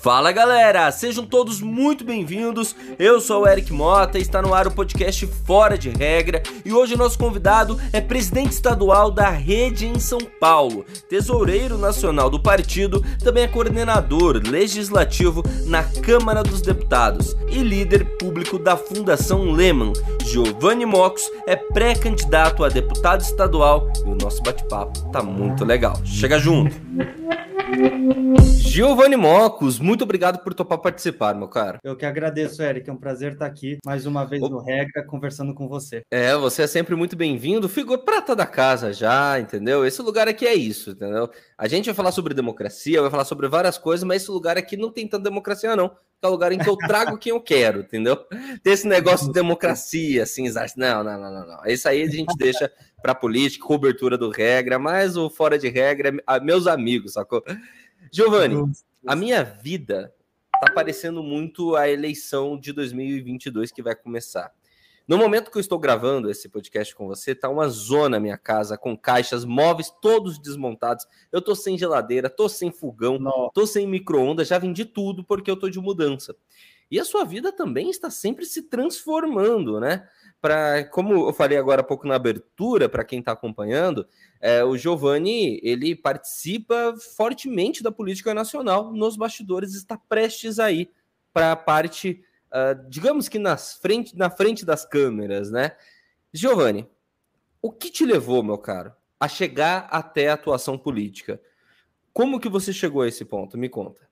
Fala galera, sejam todos muito bem-vindos. Eu sou o Eric Mota está no ar o podcast Fora de Regra. E hoje nosso convidado é presidente estadual da Rede em São Paulo, tesoureiro nacional do partido, também é coordenador legislativo na Câmara dos Deputados e líder público da Fundação Lehman. Giovanni Mocos é pré-candidato a deputado estadual e o nosso bate-papo tá muito legal. Chega junto! Giovanni Mocos, muito obrigado por topar participar, meu cara. Eu que agradeço, Eric. É um prazer estar aqui mais uma vez no Regra conversando com você. É, você é sempre muito bem-vindo. Ficou prata da casa já, entendeu? Esse lugar aqui é isso, entendeu? A gente vai falar sobre democracia, vai falar sobre várias coisas, mas esse lugar aqui não tem tanta democracia, não. É o lugar em que eu trago quem eu quero, entendeu? Tem esse negócio de democracia, assim, não, não, não, não, não. Isso aí a gente deixa para política, cobertura do regra, mas o fora de regra, meus amigos, sacou? Giovanni, a minha vida tá parecendo muito a eleição de 2022 que vai começar. No momento que eu estou gravando esse podcast com você, tá uma zona na minha casa com caixas, móveis todos desmontados. Eu tô sem geladeira, tô sem fogão, Não. tô sem micro-ondas, já vendi tudo porque eu tô de mudança. E a sua vida também está sempre se transformando, né? Para como eu falei agora há pouco na abertura, para quem está acompanhando, é, o Giovanni ele participa fortemente da política nacional nos bastidores, está prestes aí para a parte, uh, digamos que nas frente, na frente das câmeras, né? Giovanni, o que te levou, meu caro, a chegar até a atuação política? Como que você chegou a esse ponto? Me conta.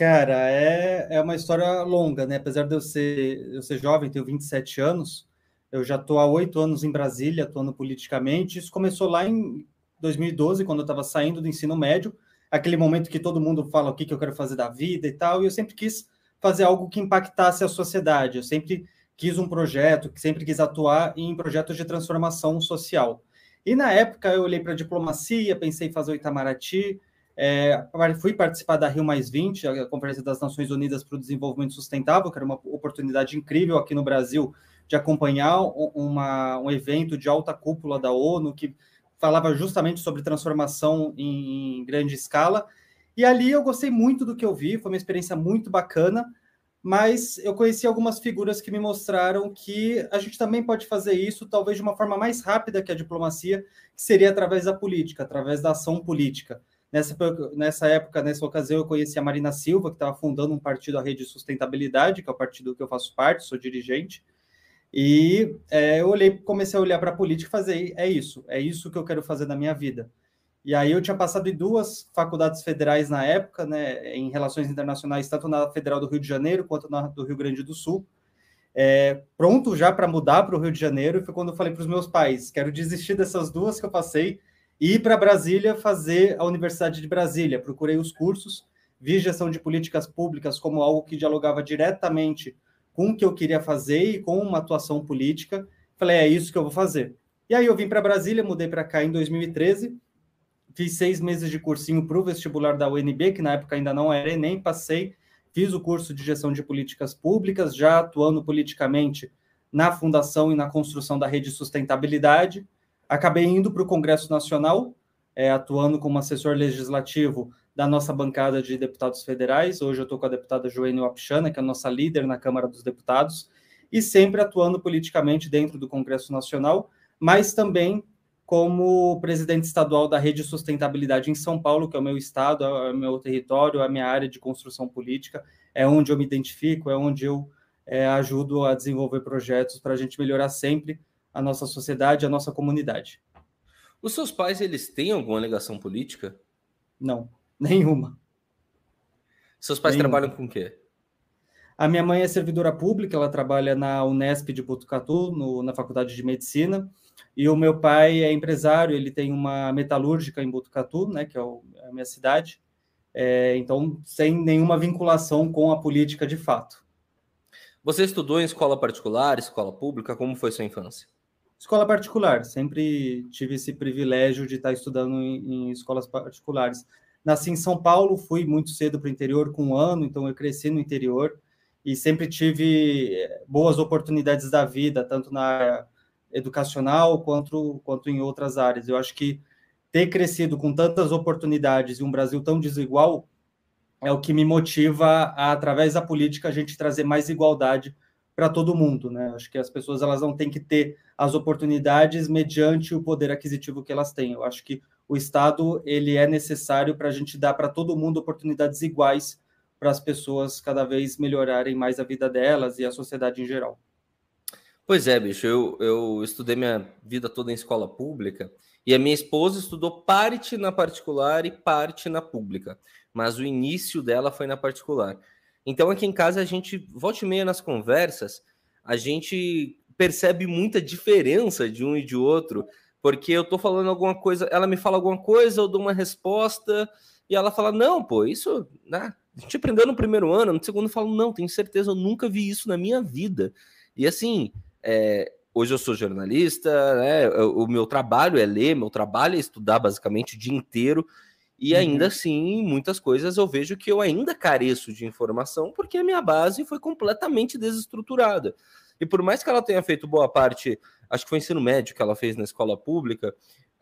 Cara, é, é uma história longa, né? Apesar de eu ser, eu ser jovem, tenho 27 anos, eu já estou há oito anos em Brasília, atuando politicamente. Isso começou lá em 2012, quando eu estava saindo do ensino médio, aquele momento que todo mundo fala o que, que eu quero fazer da vida e tal, e eu sempre quis fazer algo que impactasse a sociedade. Eu sempre quis um projeto, sempre quis atuar em projetos de transformação social. E na época eu olhei para a diplomacia, pensei em fazer o Itamaraty, é, fui participar da Rio Mais 20, a Conferência das Nações Unidas para o Desenvolvimento Sustentável, que era uma oportunidade incrível aqui no Brasil de acompanhar uma, um evento de alta cúpula da ONU que falava justamente sobre transformação em, em grande escala. E ali eu gostei muito do que eu vi, foi uma experiência muito bacana, mas eu conheci algumas figuras que me mostraram que a gente também pode fazer isso, talvez de uma forma mais rápida que a diplomacia, que seria através da política, através da ação política. Nessa, nessa época, nessa ocasião, eu conheci a Marina Silva, que estava fundando um partido, a Rede Sustentabilidade, que é o partido que eu faço parte, sou dirigente. E é, eu olhei, comecei a olhar para a política e fazer, é isso, é isso que eu quero fazer na minha vida. E aí eu tinha passado em duas faculdades federais na época, né, em relações internacionais, tanto na Federal do Rio de Janeiro quanto na do Rio Grande do Sul. É, pronto já para mudar para o Rio de Janeiro, foi quando eu falei para os meus pais, quero desistir dessas duas que eu passei e ir para Brasília fazer a Universidade de Brasília. Procurei os cursos, vi gestão de políticas públicas como algo que dialogava diretamente com o que eu queria fazer e com uma atuação política. Falei, é isso que eu vou fazer. E aí eu vim para Brasília, mudei para cá em 2013, fiz seis meses de cursinho para o vestibular da UNB, que na época ainda não era nem passei, fiz o curso de gestão de políticas públicas, já atuando politicamente na fundação e na construção da rede sustentabilidade. Acabei indo para o Congresso Nacional, é, atuando como assessor legislativo da nossa bancada de deputados federais. Hoje eu estou com a deputada Joênia Wapichana, que é a nossa líder na Câmara dos Deputados, e sempre atuando politicamente dentro do Congresso Nacional, mas também como presidente estadual da Rede Sustentabilidade em São Paulo, que é o meu estado, é o meu território, é a minha área de construção política, é onde eu me identifico, é onde eu é, ajudo a desenvolver projetos para a gente melhorar sempre a nossa sociedade, a nossa comunidade. Os seus pais, eles têm alguma ligação política? Não, nenhuma. Seus pais nenhuma. trabalham com o quê? A minha mãe é servidora pública, ela trabalha na Unesp de Botucatu, no, na Faculdade de Medicina, e o meu pai é empresário, ele tem uma metalúrgica em Botucatu, né, que é, o, é a minha cidade, é, então sem nenhuma vinculação com a política de fato. Você estudou em escola particular, escola pública? Como foi sua infância? Escola particular, sempre tive esse privilégio de estar estudando em, em escolas particulares. Nasci em São Paulo, fui muito cedo para o interior, com um ano, então eu cresci no interior e sempre tive eh, boas oportunidades da vida, tanto na área educacional quanto, quanto em outras áreas. Eu acho que ter crescido com tantas oportunidades e um Brasil tão desigual é o que me motiva a, através da política, a gente trazer mais igualdade para todo mundo, né? Acho que as pessoas elas não têm que ter as oportunidades mediante o poder aquisitivo que elas têm. Eu acho que o Estado ele é necessário para a gente dar para todo mundo oportunidades iguais para as pessoas cada vez melhorarem mais a vida delas e a sociedade em geral. Pois é, bicho, eu, eu estudei minha vida toda em escola pública e a minha esposa estudou parte na particular e parte na pública, mas o início dela foi na particular. Então, aqui em casa, a gente, volta e meia nas conversas, a gente percebe muita diferença de um e de outro, porque eu tô falando alguma coisa, ela me fala alguma coisa, eu dou uma resposta, e ela fala, não, pô, isso, né, a gente aprendeu no primeiro ano, no segundo eu falo, não, tenho certeza, eu nunca vi isso na minha vida. E assim, é, hoje eu sou jornalista, né, o meu trabalho é ler, meu trabalho é estudar basicamente o dia inteiro, e ainda uhum. assim, muitas coisas eu vejo que eu ainda careço de informação porque a minha base foi completamente desestruturada. E por mais que ela tenha feito boa parte, acho que foi ensino médio que ela fez na escola pública,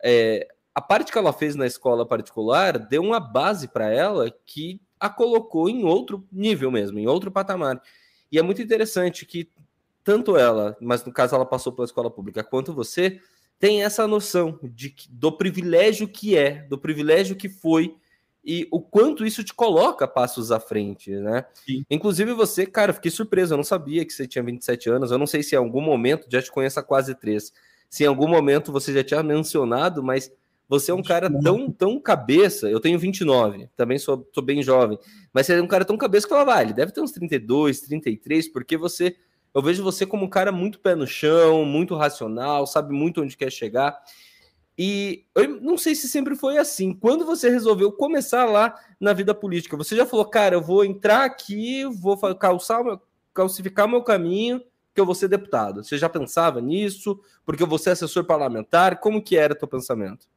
é, a parte que ela fez na escola particular deu uma base para ela que a colocou em outro nível mesmo, em outro patamar. E é muito interessante que tanto ela, mas no caso ela passou pela escola pública, quanto você, tem essa noção de, do privilégio que é, do privilégio que foi e o quanto isso te coloca passos à frente, né? Sim. Inclusive você, cara, fiquei surpreso, eu não sabia que você tinha 27 anos, eu não sei se em algum momento, já te conheço há quase três, se em algum momento você já tinha mencionado, mas você é um cara tão, tão cabeça, eu tenho 29, também sou, sou bem jovem, mas você é um cara tão cabeça que ela ele deve ter uns 32, 33, porque você eu vejo você como um cara muito pé no chão, muito racional, sabe muito onde quer chegar. E eu não sei se sempre foi assim. Quando você resolveu começar lá na vida política, você já falou, cara, eu vou entrar aqui, vou calçar, calcificar meu caminho, que eu vou ser deputado. Você já pensava nisso? Porque eu vou ser assessor parlamentar? Como que era o teu pensamento?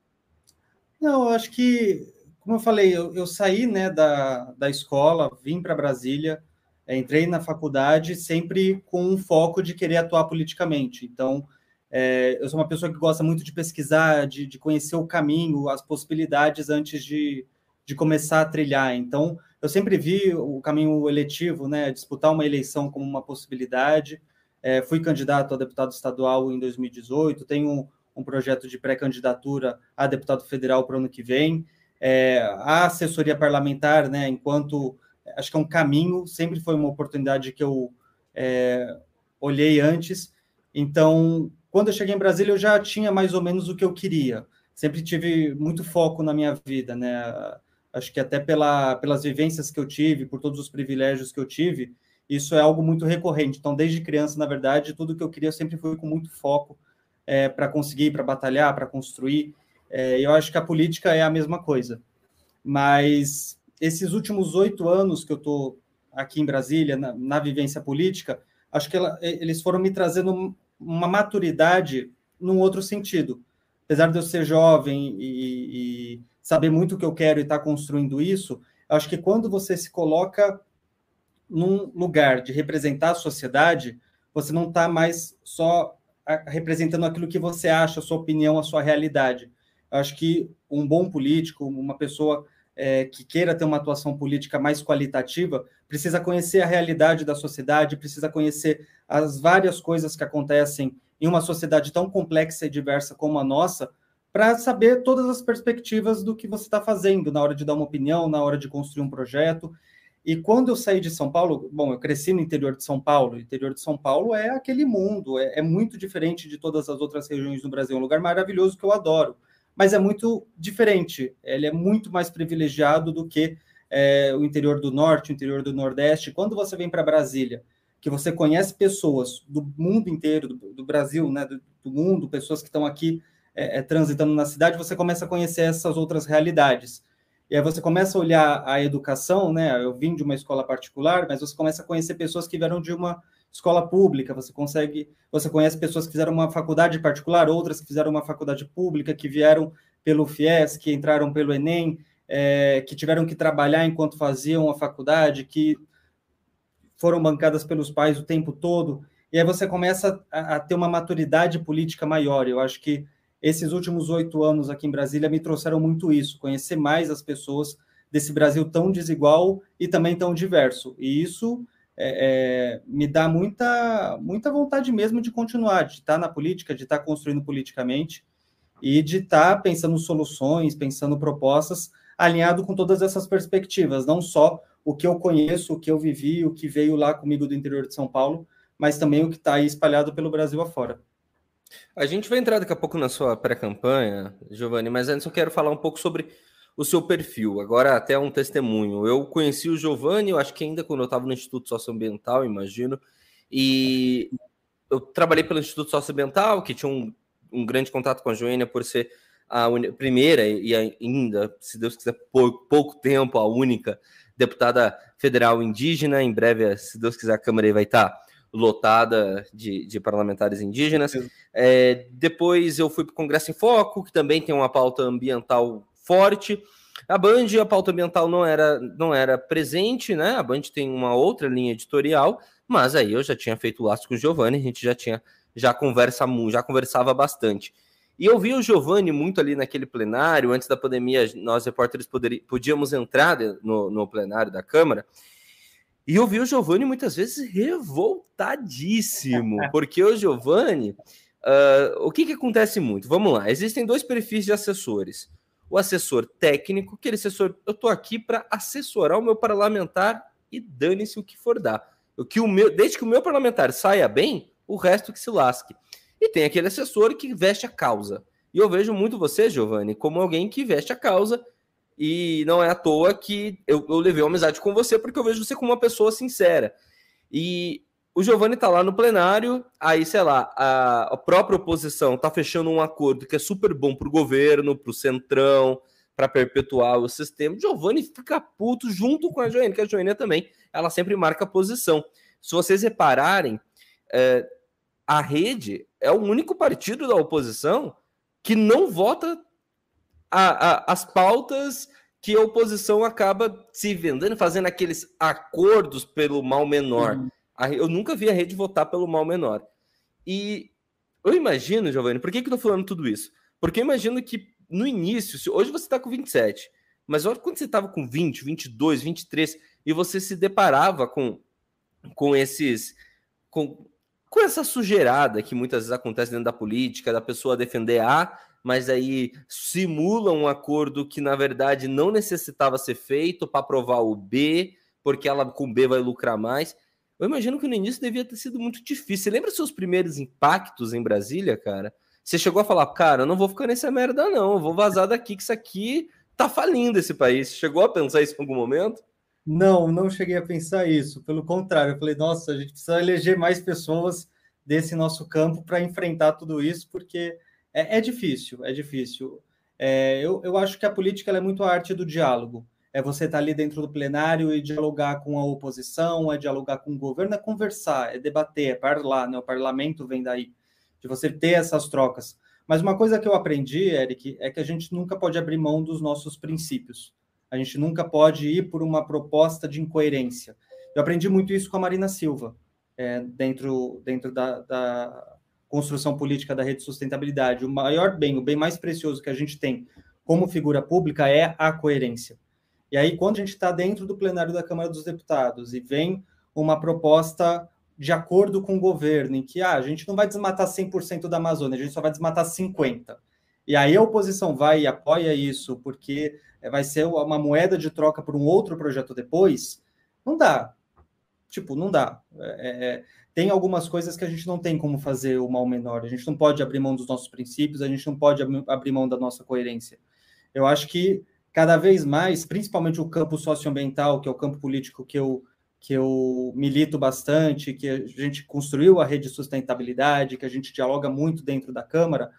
Não, eu acho que, como eu falei, eu, eu saí né, da, da escola, vim para Brasília, é, entrei na faculdade sempre com um foco de querer atuar politicamente. Então, é, eu sou uma pessoa que gosta muito de pesquisar, de, de conhecer o caminho, as possibilidades antes de, de começar a trilhar. Então, eu sempre vi o caminho eletivo, né, disputar uma eleição como uma possibilidade. É, fui candidato a deputado estadual em 2018, tenho um, um projeto de pré-candidatura a deputado federal para o ano que vem. É, a assessoria parlamentar, né, enquanto acho que é um caminho, sempre foi uma oportunidade que eu é, olhei antes. Então, quando eu cheguei em Brasília, eu já tinha mais ou menos o que eu queria. Sempre tive muito foco na minha vida, né? Acho que até pela, pelas vivências que eu tive, por todos os privilégios que eu tive, isso é algo muito recorrente. Então, desde criança, na verdade, tudo que eu queria eu sempre fui com muito foco é, para conseguir, para batalhar, para construir. É, eu acho que a política é a mesma coisa. Mas esses últimos oito anos que eu estou aqui em Brasília, na, na vivência política, acho que ela, eles foram me trazendo uma maturidade num outro sentido. Apesar de eu ser jovem e, e saber muito o que eu quero e estar tá construindo isso, acho que quando você se coloca num lugar de representar a sociedade, você não está mais só representando aquilo que você acha, a sua opinião, a sua realidade. Acho que um bom político, uma pessoa é, que queira ter uma atuação política mais qualitativa, precisa conhecer a realidade da sociedade, precisa conhecer as várias coisas que acontecem em uma sociedade tão complexa e diversa como a nossa, para saber todas as perspectivas do que você está fazendo na hora de dar uma opinião, na hora de construir um projeto. E quando eu saí de São Paulo, bom, eu cresci no interior de São Paulo. O interior de São Paulo é aquele mundo, é, é muito diferente de todas as outras regiões do Brasil. É um lugar maravilhoso que eu adoro mas é muito diferente. Ele é muito mais privilegiado do que é, o interior do norte, o interior do nordeste. Quando você vem para Brasília, que você conhece pessoas do mundo inteiro, do, do Brasil, né, do, do, mundo, pessoas que estão aqui é, é, transitando na cidade, você começa a conhecer essas outras realidades. E aí você começa a olhar a educação, né? Eu vim de uma escola particular, mas você começa a conhecer pessoas que vieram de uma escola pública, você consegue, você conhece pessoas que fizeram uma faculdade particular, outras que fizeram uma faculdade pública, que vieram pelo FIES, que entraram pelo Enem, é, que tiveram que trabalhar enquanto faziam a faculdade, que foram bancadas pelos pais o tempo todo, e aí você começa a, a ter uma maturidade política maior. Eu acho que esses últimos oito anos aqui em Brasília me trouxeram muito isso, conhecer mais as pessoas, desse Brasil tão desigual e também tão diverso. E isso é, é, me dá muita, muita vontade mesmo de continuar, de estar na política, de estar construindo politicamente e de estar pensando soluções, pensando propostas, alinhado com todas essas perspectivas, não só o que eu conheço, o que eu vivi, o que veio lá comigo do interior de São Paulo, mas também o que está aí espalhado pelo Brasil afora. A gente vai entrar daqui a pouco na sua pré-campanha, Giovanni, mas antes eu quero falar um pouco sobre o seu perfil. Agora, até um testemunho. Eu conheci o Giovanni, eu acho que ainda quando eu estava no Instituto Socioambiental, imagino, e eu trabalhei pelo Instituto Socioambiental, que tinha um, um grande contato com a Joênia por ser a primeira e ainda, se Deus quiser, por pouco tempo, a única deputada federal indígena. Em breve, se Deus quiser, a Câmara vai estar lotada de, de parlamentares indígenas. É, depois eu fui para o Congresso em Foco, que também tem uma pauta ambiental forte. A Band, a pauta ambiental não era, não era presente, né? A Band tem uma outra linha editorial, mas aí eu já tinha feito laço com o Giovanni, a gente já tinha já conversa já conversava bastante. E eu vi o Giovanni muito ali naquele plenário, antes da pandemia, nós repórteres poderíamos, podíamos entrar no, no plenário da Câmara, e eu vi o Giovanni muitas vezes revoltadíssimo, porque o Giovanni, uh, o que, que acontece muito? Vamos lá, existem dois perfis de assessores. O assessor técnico, que ele assessor, eu estou aqui para assessorar o meu parlamentar e dane-se o que for dar. O que o meu, desde que o meu parlamentar saia bem, o resto que se lasque. E tem aquele assessor que veste a causa. E eu vejo muito você, Giovanni, como alguém que veste a causa e não é à toa que eu, eu levei uma amizade com você, porque eu vejo você como uma pessoa sincera. E o Giovanni está lá no plenário, aí, sei lá, a, a própria oposição está fechando um acordo que é super bom para o governo, para o Centrão, para perpetuar o sistema. Giovanni fica puto junto com a Joênia, que a Joênia também, ela sempre marca a posição. Se vocês repararem, é, a rede é o único partido da oposição que não vota a, a, as pautas que a oposição acaba se vendendo, fazendo aqueles acordos pelo mal menor. Uhum. Eu nunca vi a rede votar pelo mal menor. E eu imagino, Giovanni, por que, que eu tô falando tudo isso? Porque eu imagino que no início, hoje você está com 27, mas olha quando você estava com 20, 22, 23, e você se deparava com, com esses. Com, com essa sujeirada que muitas vezes acontece dentro da política, da pessoa defender A mas aí simula um acordo que na verdade não necessitava ser feito para aprovar o B, porque ela com B vai lucrar mais. Eu imagino que no início devia ter sido muito difícil. Você lembra seus primeiros impactos em Brasília, cara? Você chegou a falar, cara, eu não vou ficar nessa merda, não, eu vou vazar daqui, que isso aqui tá falindo esse país. Chegou a pensar isso em algum momento? Não, não cheguei a pensar isso. Pelo contrário, eu falei, nossa, a gente precisa eleger mais pessoas desse nosso campo para enfrentar tudo isso, porque é, é difícil, é difícil. É, eu, eu acho que a política é muito a arte do diálogo. É você estar tá ali dentro do plenário e dialogar com a oposição, é dialogar com o governo, é conversar, é debater, é falar, né? O parlamento vem daí, de você ter essas trocas. Mas uma coisa que eu aprendi, Eric, é que a gente nunca pode abrir mão dos nossos princípios. A gente nunca pode ir por uma proposta de incoerência. Eu aprendi muito isso com a Marina Silva, é, dentro, dentro da, da, construção política da rede de sustentabilidade, o maior bem, o bem mais precioso que a gente tem como figura pública é a coerência. E aí, quando a gente está dentro do plenário da Câmara dos Deputados e vem uma proposta de acordo com o governo, em que ah, a gente não vai desmatar 100% da Amazônia, a gente só vai desmatar 50%. E aí a oposição vai e apoia isso, porque vai ser uma moeda de troca por um outro projeto depois, não dá. Tipo, não dá. É, é tem algumas coisas que a gente não tem como fazer o mal menor. A gente não pode abrir mão dos nossos princípios, a gente não pode abrir mão da nossa coerência. Eu acho que cada vez mais, principalmente o campo socioambiental, que é o campo político que eu que eu milito bastante, que a gente construiu a rede de sustentabilidade, que a gente dialoga muito dentro da Câmara,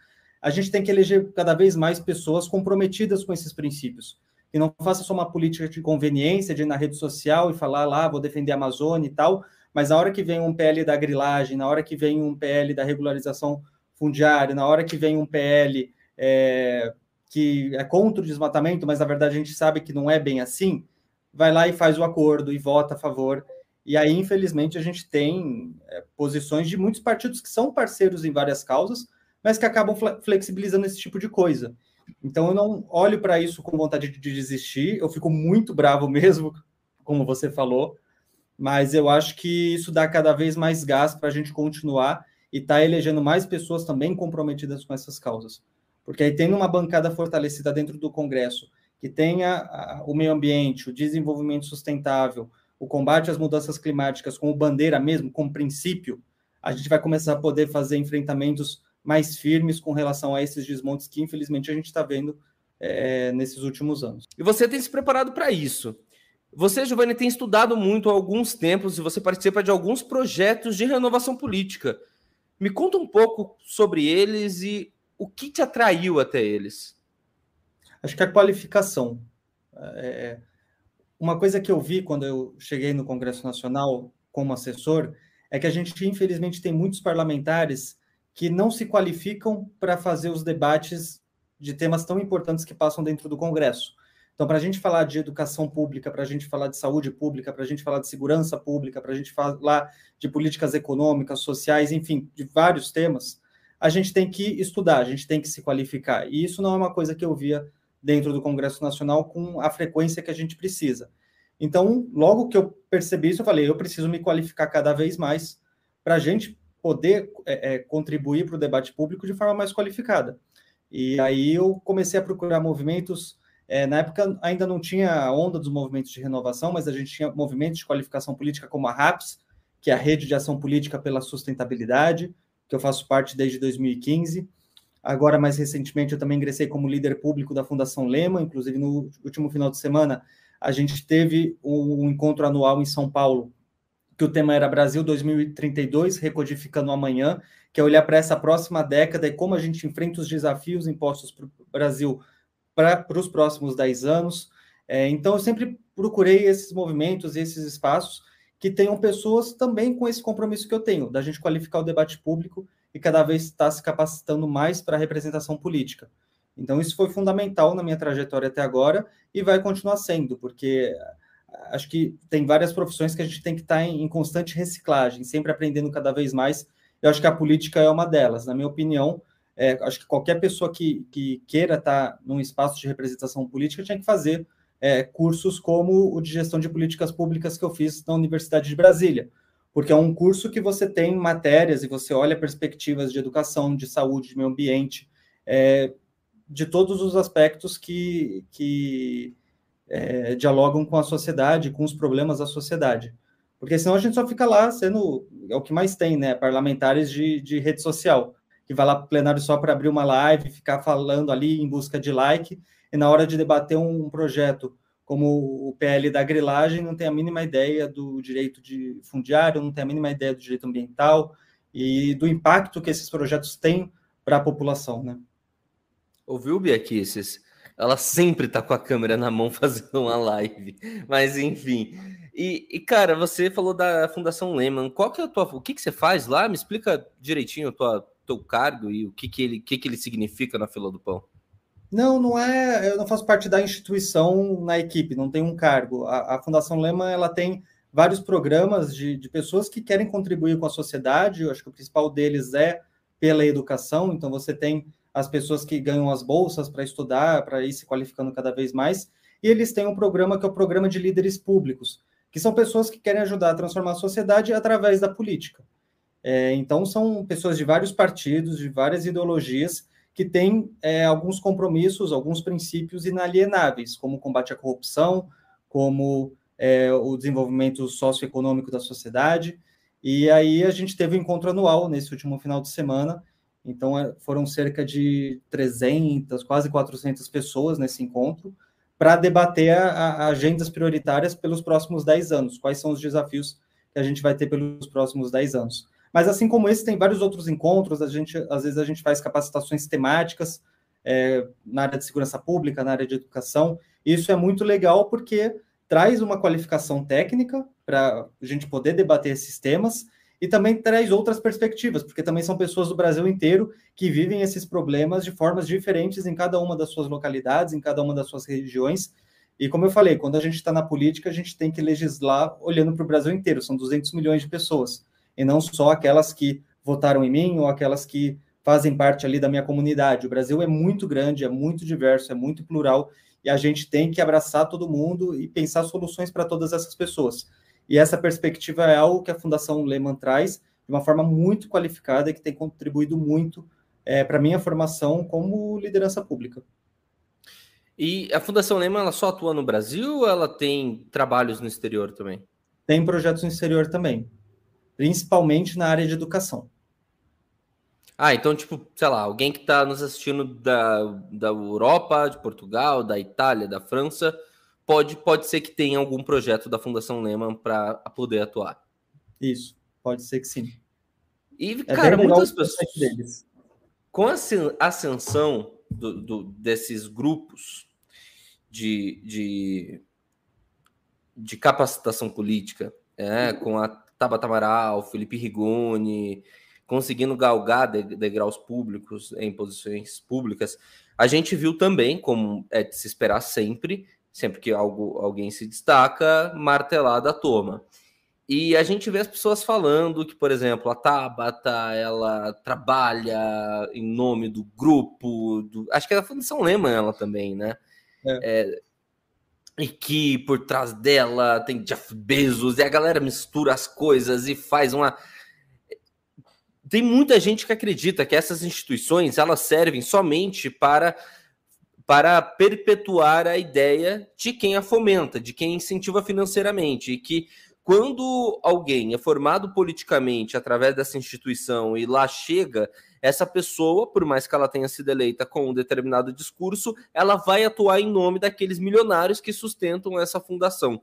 a gente tem que eleger cada vez mais pessoas comprometidas com esses princípios. E não faça só uma política de conveniência de ir na rede social e falar lá, vou defender a Amazônia e tal, mas na hora que vem um PL da grilagem, na hora que vem um PL da regularização fundiária, na hora que vem um PL é, que é contra o desmatamento, mas na verdade a gente sabe que não é bem assim, vai lá e faz o acordo e vota a favor. E aí, infelizmente, a gente tem é, posições de muitos partidos que são parceiros em várias causas, mas que acabam flexibilizando esse tipo de coisa. Então eu não olho para isso com vontade de desistir, eu fico muito bravo mesmo, como você falou, mas eu acho que isso dá cada vez mais gás para a gente continuar e estar tá elegendo mais pessoas também comprometidas com essas causas. Porque aí tem uma bancada fortalecida dentro do Congresso que tenha o meio ambiente, o desenvolvimento sustentável, o combate às mudanças climáticas como bandeira mesmo, como princípio, a gente vai começar a poder fazer enfrentamentos mais firmes com relação a esses desmontes que, infelizmente, a gente está vendo é, nesses últimos anos. E você tem se preparado para isso. Você, Giovanni, tem estudado muito há alguns tempos e você participa de alguns projetos de renovação política. Me conta um pouco sobre eles e o que te atraiu até eles. Acho que a qualificação. É, uma coisa que eu vi quando eu cheguei no Congresso Nacional como assessor é que a gente, infelizmente, tem muitos parlamentares que não se qualificam para fazer os debates de temas tão importantes que passam dentro do Congresso. Então, para a gente falar de educação pública, para a gente falar de saúde pública, para a gente falar de segurança pública, para a gente falar de políticas econômicas, sociais, enfim, de vários temas, a gente tem que estudar, a gente tem que se qualificar. E isso não é uma coisa que eu via dentro do Congresso Nacional com a frequência que a gente precisa. Então, logo que eu percebi isso, eu falei, eu preciso me qualificar cada vez mais para a gente poder é, é, contribuir para o debate público de forma mais qualificada. E aí eu comecei a procurar movimentos. É, na época ainda não tinha a onda dos movimentos de renovação, mas a gente tinha movimentos de qualificação política como a RAPS, que é a Rede de Ação Política pela Sustentabilidade, que eu faço parte desde 2015. Agora, mais recentemente, eu também ingressei como líder público da Fundação Lema, inclusive no último final de semana, a gente teve um encontro anual em São Paulo que o tema era Brasil 2032, recodificando amanhã, que é olhar para essa próxima década e como a gente enfrenta os desafios impostos para o Brasil para os próximos 10 anos. É, então, eu sempre procurei esses movimentos e esses espaços que tenham pessoas também com esse compromisso que eu tenho, da gente qualificar o debate público e cada vez estar se capacitando mais para a representação política. Então, isso foi fundamental na minha trajetória até agora e vai continuar sendo, porque acho que tem várias profissões que a gente tem que estar tá em, em, constante reciclagem, sempre aprendendo cada vez mais. Eu acho que a política é uma delas. Na minha opinião, é, acho que qualquer pessoa que, que queira estar tá num espaço de representação política tinha que fazer é, cursos como o de gestão de políticas públicas que eu fiz na Universidade de Brasília, porque é um curso que você tem matérias e você olha perspectivas de educação, de saúde, de meio ambiente, é, de todos os aspectos que, que é, dialogam com a sociedade, com os problemas da sociedade. Porque senão a gente só fica lá sendo, é o que mais tem, né? Parlamentares de, de rede social, que vai lá para o plenário só para abrir uma live, ficar falando ali em busca de like, e na hora de debater um, projeto como o PL da grilagem, não tem a mínima ideia do direito de fundiário, não tem a mínima ideia do direito ambiental e do impacto que esses projetos têm para a população, né? Ouviu, Bia, que esses ela sempre tá com a câmera na mão fazendo uma live. Mas enfim. E, e, cara, você falou da Fundação Lehman. Qual que é a tua, o que que você faz lá? Me explica direitinho o tua, teu cargo e o que que ele, que que ele significa na fila do pão. Não, não é. Eu não faço parte da instituição na equipe, não tem um cargo. A, a Fundação Lehman ela tem vários programas de, de pessoas que querem contribuir com a sociedade. Eu acho que o principal deles é pela educação. Então você tem as pessoas que ganham as bolsas para estudar, para ir se qualificando cada vez mais. E eles têm um programa que é o Programa de Líderes Públicos, que são pessoas que querem ajudar a transformar a sociedade através da política. É, então, são pessoas de vários partidos, de várias ideologias, que têm é, alguns compromissos, alguns princípios inalienáveis, como o combate à corrupção, como é, o desenvolvimento socioeconômico da sociedade. E aí a gente teve um encontro anual nesse último final de semana, então, é, foram cerca de 300, quase 400 pessoas nesse encontro, para debater a, a, agendas prioritárias pelos próximos 10 anos, quais são os desafios que a gente vai ter pelos próximos 10 anos. Mas, assim como esse, tem vários outros encontros, a gente, às vezes a gente faz capacitações temáticas é, na área de segurança pública, na área de educação, isso é muito legal porque traz uma qualificação técnica para a gente poder debater esses temas, e também traz outras perspectivas, porque também são pessoas do Brasil inteiro que vivem esses problemas de formas diferentes em cada uma das suas localidades, em cada uma das suas regiões. E como eu falei, quando a gente está na política, a gente tem que legislar olhando para o Brasil inteiro, são 200 milhões de pessoas, e não só aquelas que votaram em mim ou aquelas que fazem parte ali da minha comunidade. O Brasil é muito grande, é muito diverso, é muito plural, e a gente tem que abraçar todo mundo e pensar soluções para todas essas pessoas. E essa perspectiva é algo que a Fundação Lehman traz de uma forma muito qualificada e que tem contribuído muito é, para a minha formação como liderança pública. E a Fundação Lehman ela só atua no Brasil ou ela tem trabalhos no exterior também? Tem projetos no exterior também, principalmente na área de educação. Ah, então, tipo, sei lá, alguém que está nos assistindo da, da Europa, de Portugal, da Itália, da França, pode, pode ser que tenha algum projeto da Fundação Lehman para poder atuar. Isso, pode ser que sim. E, é cara, muitas pessoas. Deles. Com a ascensão do, do, desses grupos de, de, de capacitação política, é, com a Tabata Amaral, Felipe Rigoni, conseguindo galgar degraus públicos em posições públicas, a gente viu também, como é de se esperar sempre, sempre que algo, alguém se destaca, martelada a toma. E a gente vê as pessoas falando que, por exemplo, a Tabata, ela trabalha em nome do grupo, do, acho que é da Fundação Lema ela também, né? É. É, e que por trás dela tem Jeff Bezos, e a galera mistura as coisas e faz uma... Tem muita gente que acredita que essas instituições, elas servem somente para para perpetuar a ideia de quem a fomenta, de quem incentiva financeiramente, e que quando alguém é formado politicamente através dessa instituição e lá chega, essa pessoa, por mais que ela tenha sido eleita com um determinado discurso, ela vai atuar em nome daqueles milionários que sustentam essa fundação.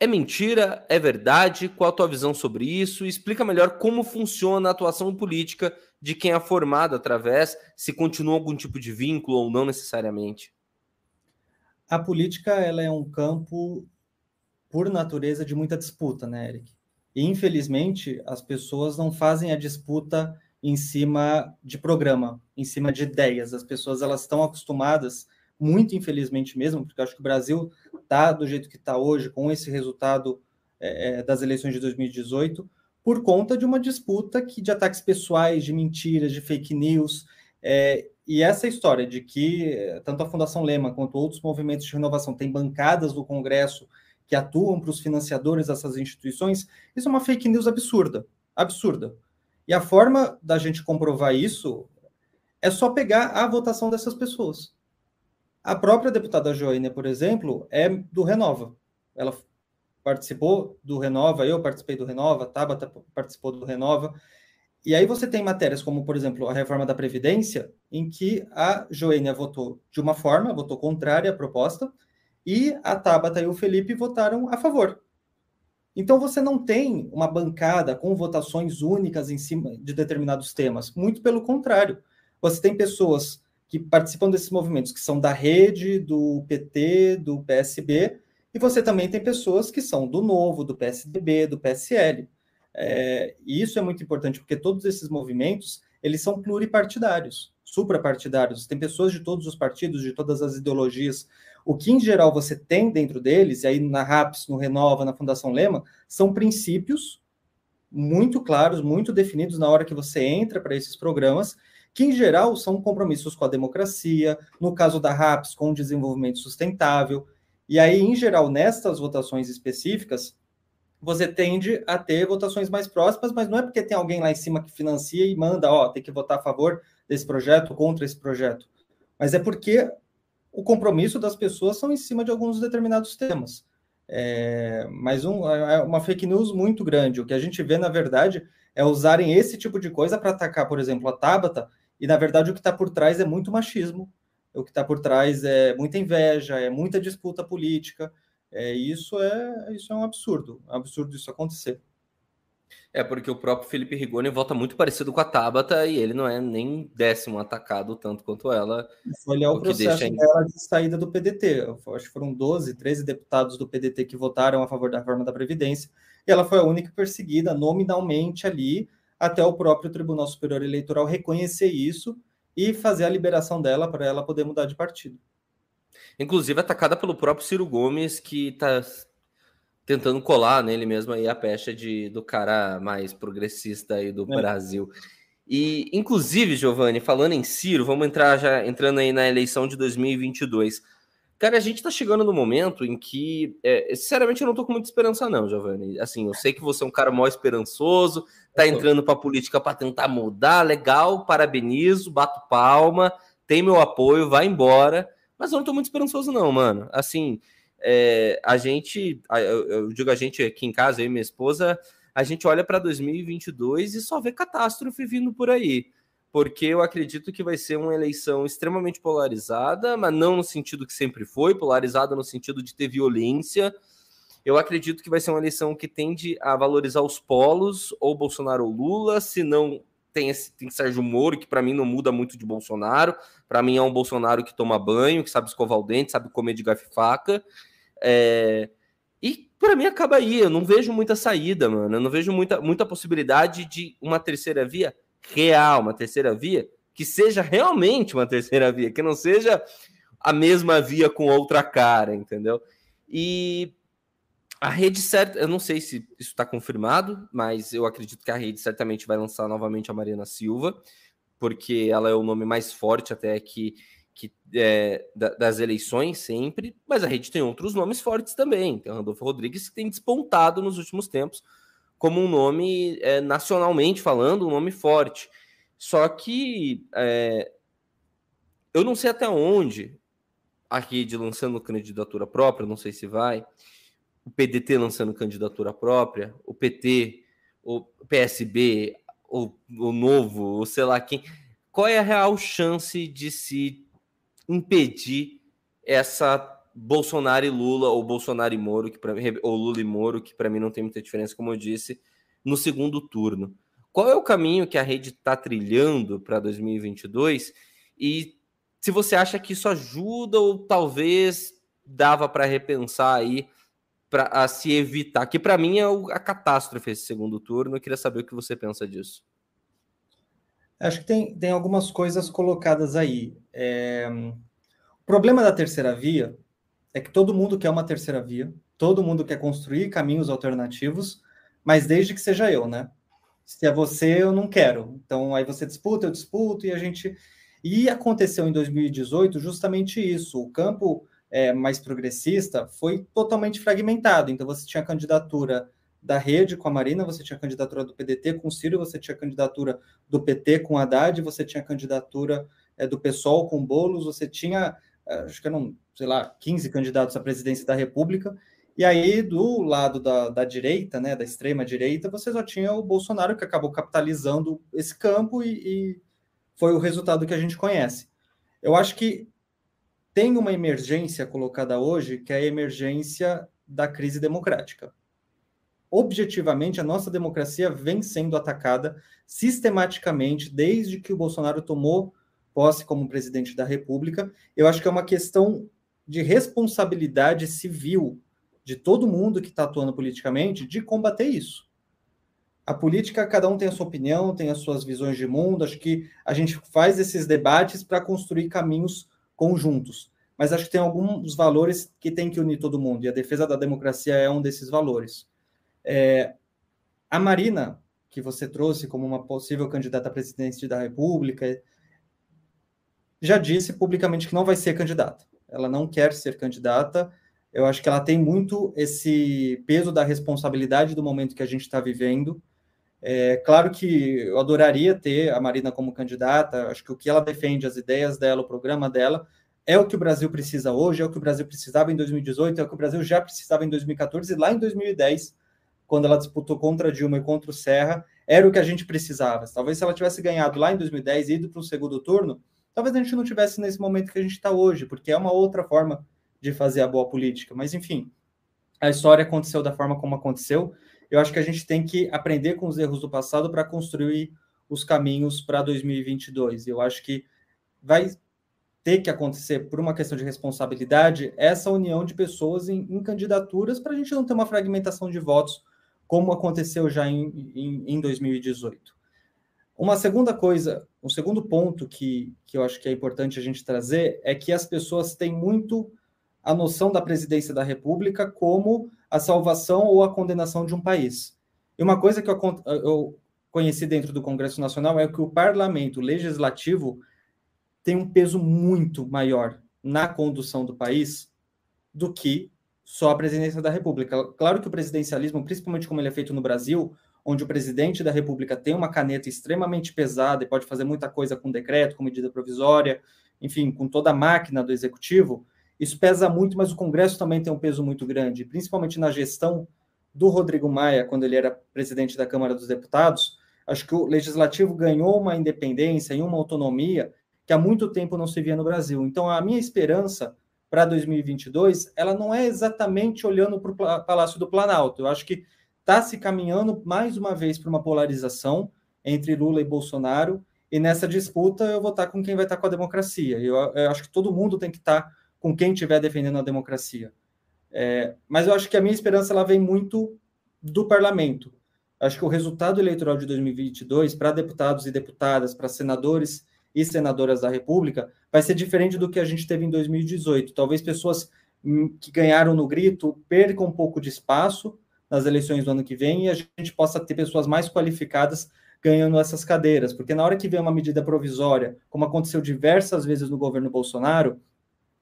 É mentira? É verdade? Qual a tua visão sobre isso? Explica melhor como funciona a atuação política de quem é formado através, se continua algum tipo de vínculo ou não necessariamente. A política ela é um campo por natureza, de muita disputa, né, Eric? E, infelizmente, as pessoas não fazem a disputa em cima de programa, em cima de ideias. As pessoas elas estão acostumadas, muito infelizmente mesmo, porque acho que o Brasil está do jeito que está hoje, com esse resultado é, é das eleições de 2018, por conta de uma disputa que, de ataques pessoais, de mentiras, de fake news. É, e essa história de que tanto a Fundação Lema quanto outros movimentos de renovação têm bancadas do Congresso que atuam para os financiadores dessas instituições, isso é uma fake news absurda, absurda. E a forma da gente comprovar isso é só pegar a votação dessas pessoas. A própria deputada Joênia, por exemplo, é do Renova. Ela participou do Renova, eu participei do Renova, Tabata participou do Renova. E aí você tem matérias como, por exemplo, a reforma da Previdência, em que a Joênia votou de uma forma, votou contrária à proposta, e a Tabata e o Felipe votaram a favor. Então você não tem uma bancada com votações únicas em cima de determinados temas. Muito pelo contrário. Você tem pessoas que participam desses movimentos que são da rede, do PT, do PSB, e você também tem pessoas que são do Novo, do PSDB, do PSL. É, e isso é muito importante, porque todos esses movimentos, eles são pluripartidários, suprapartidários. Tem pessoas de todos os partidos, de todas as ideologias. O que, em geral, você tem dentro deles, e aí na RAPS, no Renova, na Fundação Lema, são princípios muito claros, muito definidos na hora que você entra para esses programas, que, em geral, são compromissos com a democracia, no caso da RAPS, com o desenvolvimento sustentável. E aí, em geral, nestas votações específicas, você tende a ter votações mais próximas, mas não é porque tem alguém lá em cima que financia e manda, ó, tem que votar a favor desse projeto, contra esse projeto. Mas é porque o compromisso das pessoas são em cima de alguns determinados temas. É, mas um, é uma fake news muito grande. O que a gente vê, na verdade, é usarem esse tipo de coisa para atacar, por exemplo, a Tabata, e na verdade o que está por trás é muito machismo, o que está por trás é muita inveja, é muita disputa política. É, isso, é, isso é um absurdo, é um absurdo isso acontecer. É porque o próprio Felipe Rigoni volta muito parecido com a Tabata e ele não é nem décimo atacado tanto quanto ela. Foi olhar o, o processo deixa... dela de saída do PDT. acho que foram 12, 13 deputados do PDT que votaram a favor da reforma da Previdência e ela foi a única perseguida nominalmente ali até o próprio Tribunal Superior Eleitoral reconhecer isso e fazer a liberação dela para ela poder mudar de partido. Inclusive atacada pelo próprio Ciro Gomes, que está tentando colar nele mesmo aí a pecha de, do cara mais progressista aí do é. Brasil. E, inclusive, Giovanni, falando em Ciro, vamos entrar já entrando aí na eleição de 2022. Cara, a gente tá chegando no momento em que, é, sinceramente, eu não tô com muita esperança, não, Giovanni. Assim, eu sei que você é um cara mó esperançoso, tá entrando pra política para tentar mudar, legal, parabenizo, bato palma, tem meu apoio, vai embora. Mas eu não tô muito esperançoso, não, mano. Assim, é, a gente, eu, digo a gente aqui em casa, eu e minha esposa, a gente olha para 2022 e só vê catástrofe vindo por aí porque eu acredito que vai ser uma eleição extremamente polarizada, mas não no sentido que sempre foi, polarizada no sentido de ter violência. Eu acredito que vai ser uma eleição que tende a valorizar os polos, ou Bolsonaro ou Lula, se não tem, esse, tem Sérgio Moro, que para mim não muda muito de Bolsonaro. Para mim é um Bolsonaro que toma banho, que sabe escovar o dente, sabe comer de garfo e faca. É... E para mim acaba aí. Eu não vejo muita saída, mano. Eu não vejo muita, muita possibilidade de uma terceira via real, uma terceira via, que seja realmente uma terceira via, que não seja a mesma via com outra cara, entendeu? E a rede certa, eu não sei se isso está confirmado, mas eu acredito que a rede certamente vai lançar novamente a Mariana Silva, porque ela é o nome mais forte até que, que é, das eleições sempre, mas a rede tem outros nomes fortes também. Tem o Randolfo Rodrigues que tem despontado nos últimos tempos como um nome, é, nacionalmente falando, um nome forte. Só que é, eu não sei até onde a rede lançando candidatura própria, não sei se vai, o PDT lançando candidatura própria, o PT, o PSB, o, o Novo, o sei lá quem. Qual é a real chance de se impedir essa Bolsonaro e Lula, ou Bolsonaro e Moro, que pra, ou Lula e Moro, que para mim não tem muita diferença, como eu disse, no segundo turno. Qual é o caminho que a rede está trilhando para 2022? E se você acha que isso ajuda ou talvez dava para repensar aí para se evitar, que para mim é a catástrofe esse segundo turno. Eu queria saber o que você pensa disso. Acho que tem, tem algumas coisas colocadas aí. É... O problema da terceira via é que todo mundo quer uma terceira via, todo mundo quer construir caminhos alternativos, mas desde que seja eu, né? Se é você, eu não quero. Então aí você disputa, eu disputo e a gente. E aconteceu em 2018 justamente isso. O campo é, mais progressista foi totalmente fragmentado. Então você tinha a candidatura da rede com a Marina, você tinha a candidatura do PDT com o Ciro, você tinha a candidatura do PT com o Haddad, você tinha a candidatura é, do PSOL com Boulos, você tinha, é, acho que eram sei lá, 15 candidatos à presidência da República, e aí do lado da, da direita, né, da extrema direita, você só tinha o Bolsonaro que acabou capitalizando esse campo e, e foi o resultado que a gente conhece. Eu acho que tem uma emergência colocada hoje, que é a emergência da crise democrática. Objetivamente, a nossa democracia vem sendo atacada sistematicamente desde que o Bolsonaro tomou posse como presidente da República. Eu acho que é uma questão de responsabilidade civil de todo mundo que está atuando politicamente de combater isso. A política, cada um tem a sua opinião, tem as suas visões de mundo. Acho que a gente faz esses debates para construir caminhos conjuntos. Mas acho que tem alguns valores que tem que unir todo mundo, e a defesa da democracia é um desses valores. É, a Marina, que você trouxe como uma possível candidata à presidência da República, já disse publicamente que não vai ser candidata ela não quer ser candidata. Eu acho que ela tem muito esse peso da responsabilidade do momento que a gente está vivendo. É claro que eu adoraria ter a Marina como candidata, acho que o que ela defende, as ideias dela, o programa dela, é o que o Brasil precisa hoje, é o que o Brasil precisava em 2018, é o que o Brasil já precisava em 2014 e lá em 2010, quando ela disputou contra Dilma e contra o Serra, era o que a gente precisava. Talvez se ela tivesse ganhado lá em 2010 e ido para o segundo turno, talvez a gente não tivesse nesse momento que a gente está hoje, porque é uma outra forma de fazer a boa política. Mas, enfim, a história aconteceu da forma como aconteceu. Eu acho que a gente tem que aprender com os erros do passado para construir os caminhos para 2022. Eu acho que vai ter que acontecer, por uma questão de responsabilidade, essa união de pessoas em, em candidaturas para a gente não ter uma fragmentação de votos, como aconteceu já em, em, em 2018. Uma segunda coisa, um segundo ponto que, que eu acho que é importante a gente trazer é que as pessoas têm muito a noção da presidência da República como a salvação ou a condenação de um país. E uma coisa que eu, eu conheci dentro do Congresso Nacional é que o parlamento legislativo tem um peso muito maior na condução do país do que só a presidência da República. Claro que o presidencialismo, principalmente como ele é feito no Brasil, onde o presidente da República tem uma caneta extremamente pesada e pode fazer muita coisa com decreto, com medida provisória, enfim, com toda a máquina do executivo, isso pesa muito, mas o Congresso também tem um peso muito grande, principalmente na gestão do Rodrigo Maia, quando ele era presidente da Câmara dos Deputados. Acho que o legislativo ganhou uma independência e uma autonomia que há muito tempo não se via no Brasil. Então, a minha esperança para 2022, ela não é exatamente olhando para o Palácio do Planalto. Eu acho que está se caminhando mais uma vez para uma polarização entre Lula e Bolsonaro, e nessa disputa eu vou estar com quem vai estar com a democracia. Eu, eu acho que todo mundo tem que estar com quem estiver defendendo a democracia. É, mas eu acho que a minha esperança ela vem muito do parlamento. Acho que o resultado eleitoral de 2022 para deputados e deputadas, para senadores e senadoras da República, vai ser diferente do que a gente teve em 2018. Talvez pessoas hum, que ganharam no grito percam um pouco de espaço nas eleições do ano que vem e a gente possa ter pessoas mais qualificadas ganhando essas cadeiras, porque na hora que vem uma medida provisória, como aconteceu diversas vezes no governo Bolsonaro,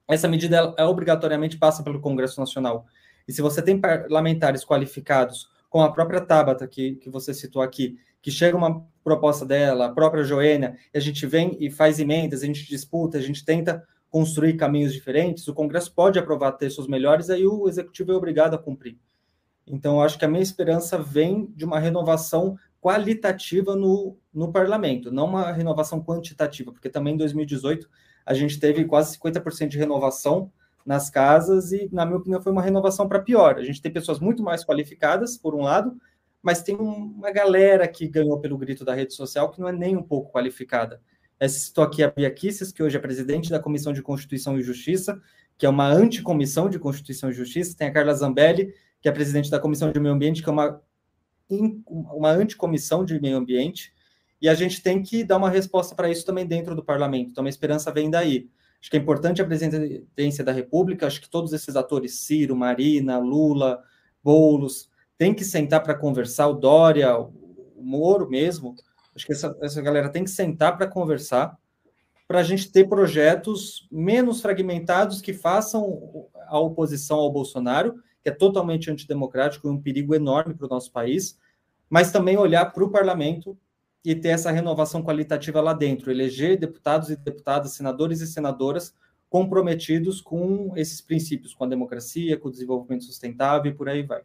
essa medida é, obrigatoriamente passa pelo Congresso Nacional. E se você tem parlamentares qualificados, com a própria Tabata, que, que você citou aqui, que chega uma proposta dela, a própria Joênia, e a gente vem e faz emendas, a gente disputa, a gente tenta construir caminhos diferentes, o Congresso pode aprovar textos melhores, aí o Executivo é obrigado a cumprir. Então, acho que a minha esperança vem de uma renovação qualitativa no, no parlamento, não uma renovação quantitativa, porque também em 2018 a gente teve quase 50% de renovação nas casas e, na minha opinião, foi uma renovação para pior. A gente tem pessoas muito mais qualificadas, por um lado, mas tem uma galera que ganhou pelo grito da rede social que não é nem um pouco qualificada. Estou aqui a Bia Kisses, que hoje é presidente da Comissão de Constituição e Justiça, que é uma anticomissão de Constituição e Justiça. Tem a Carla Zambelli, que é presidente da Comissão de Meio Ambiente, que é uma, uma anticomissão de meio ambiente. E a gente tem que dar uma resposta para isso também dentro do parlamento. Então, a esperança vem daí. Acho que é importante a presidência da República, acho que todos esses atores, Ciro, Marina, Lula, Boulos, tem que sentar para conversar, o Dória, o Moro mesmo, acho que essa, essa galera tem que sentar para conversar, para a gente ter projetos menos fragmentados que façam a oposição ao Bolsonaro, que é totalmente antidemocrático e um perigo enorme para o nosso país, mas também olhar para o parlamento e ter essa renovação qualitativa lá dentro, eleger deputados e deputadas, senadores e senadoras comprometidos com esses princípios, com a democracia, com o desenvolvimento sustentável e por aí vai.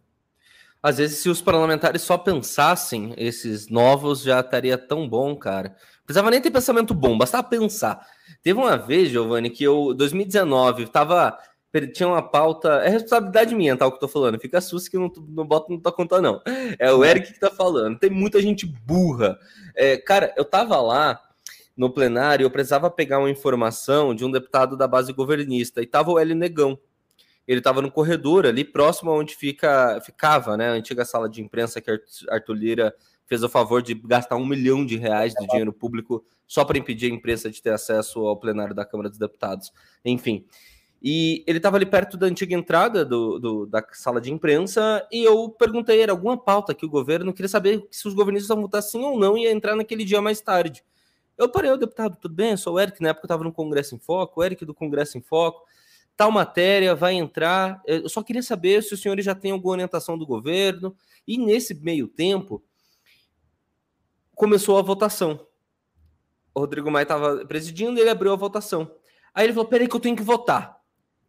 Às vezes, se os parlamentares só pensassem esses novos, já estaria tão bom, cara. Precisava nem ter pensamento bom, bastava pensar. Teve uma vez, Giovanni, que eu, 2019, estava tinha uma pauta. É responsabilidade minha, tal, tá, que eu tô falando. Fica susto que não, não boto não tua conta, não. É o Eric que tá falando. Tem muita gente burra. É, cara, eu tava lá no plenário, eu precisava pegar uma informação de um deputado da base governista, e tava o Hélio Negão. Ele tava no corredor ali, próximo onde fica, ficava, né, a antiga sala de imprensa que Arthur Lira fez o favor de gastar um milhão de reais de dinheiro público só para impedir a imprensa de ter acesso ao plenário da Câmara dos Deputados. Enfim, e ele estava ali perto da antiga entrada do, do, da sala de imprensa e eu perguntei, era alguma pauta que o governo queria saber se os governistas iam votar sim ou não e ia entrar naquele dia mais tarde. Eu parei, o deputado, tudo bem? Eu sou o Eric, na época eu estava no Congresso em Foco, o Eric do Congresso em Foco, tal matéria vai entrar. Eu só queria saber se os senhores já têm alguma orientação do governo. E nesse meio tempo, começou a votação. O Rodrigo Maia estava presidindo e ele abriu a votação. Aí ele falou: peraí, que eu tenho que votar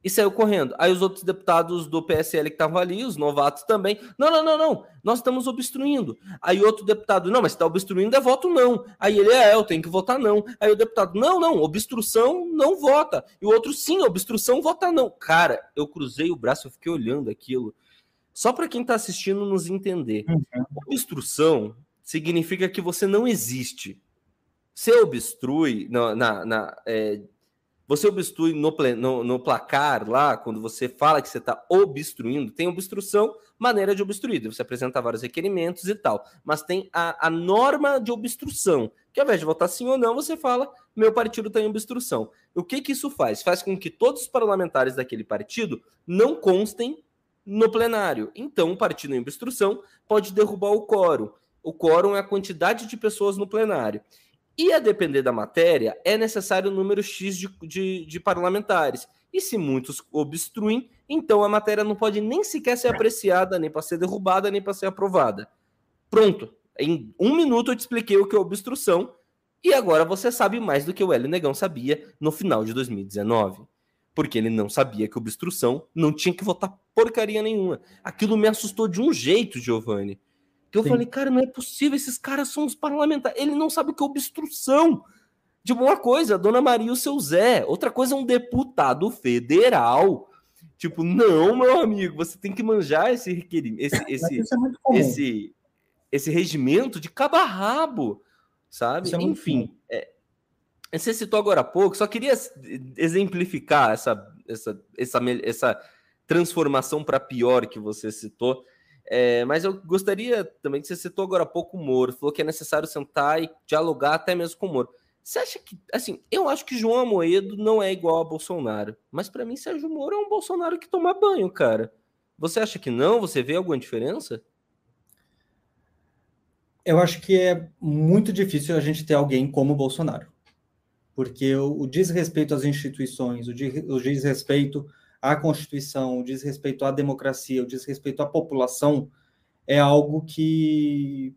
e saiu correndo. Aí os outros deputados do PSL que estavam ali, os novatos também, não, não, não, não, nós estamos obstruindo. Aí outro deputado, não, mas está obstruindo é voto não. Aí ele, é, eu tenho que votar não. Aí o deputado, não, não, obstrução não vota. E o outro, sim, obstrução vota não. Cara, eu cruzei o braço, eu fiquei olhando aquilo. Só para quem está assistindo nos entender. Uhum. Obstrução significa que você não existe. Você obstrui na, na, na é, você obstrui no, no, no, placar lá, quando você fala que você está obstruindo, tem obstrução, maneira de obstruir. Você apresenta vários requerimentos e tal. Mas tem a, a norma de obstrução, que ao invés de votar sim ou não, você fala: meu partido tem obstrução. O que, que isso faz? Faz com que todos os parlamentares daquele partido não constem no plenário. Então, o partido em obstrução pode derrubar o quórum. o quórum é a quantidade de pessoas no plenário. E a depender da matéria, é necessário o número X de, de, de parlamentares. E se muitos obstruem, então a matéria não pode nem sequer ser apreciada, nem para ser derrubada, nem para ser aprovada. Pronto. Em um minuto eu te expliquei o que é obstrução, e agora você sabe mais do que o Hélio Negão sabia no final de 2019. Porque ele não sabia que obstrução não tinha que votar porcaria nenhuma. Aquilo me assustou de um jeito, Giovanni. Que eu Sim. falei, cara, não é possível, esses caras são os parlamentares. Ele não sabe o que é obstrução. De uma coisa, Dona Maria e o seu Zé. Outra coisa é um deputado federal. Tipo, não, meu amigo, você tem que manjar esse requerimento, esse, esse, é esse, esse regimento de cabo a rabo, sabe? É Enfim, é, você citou agora há pouco, só queria exemplificar essa, essa, essa, essa transformação para pior que você citou. É, mas eu gostaria também que você citou agora há pouco o Moro, falou que é necessário sentar e dialogar até mesmo com o Moro. Você acha que, assim, eu acho que João Amoedo não é igual a Bolsonaro, mas para mim Sérgio Moro é um Bolsonaro que toma banho, cara. Você acha que não? Você vê alguma diferença? Eu acho que é muito difícil a gente ter alguém como Bolsonaro, porque o, o desrespeito às instituições, o, de, o desrespeito à Constituição, o desrespeito à democracia, o desrespeito à população é algo que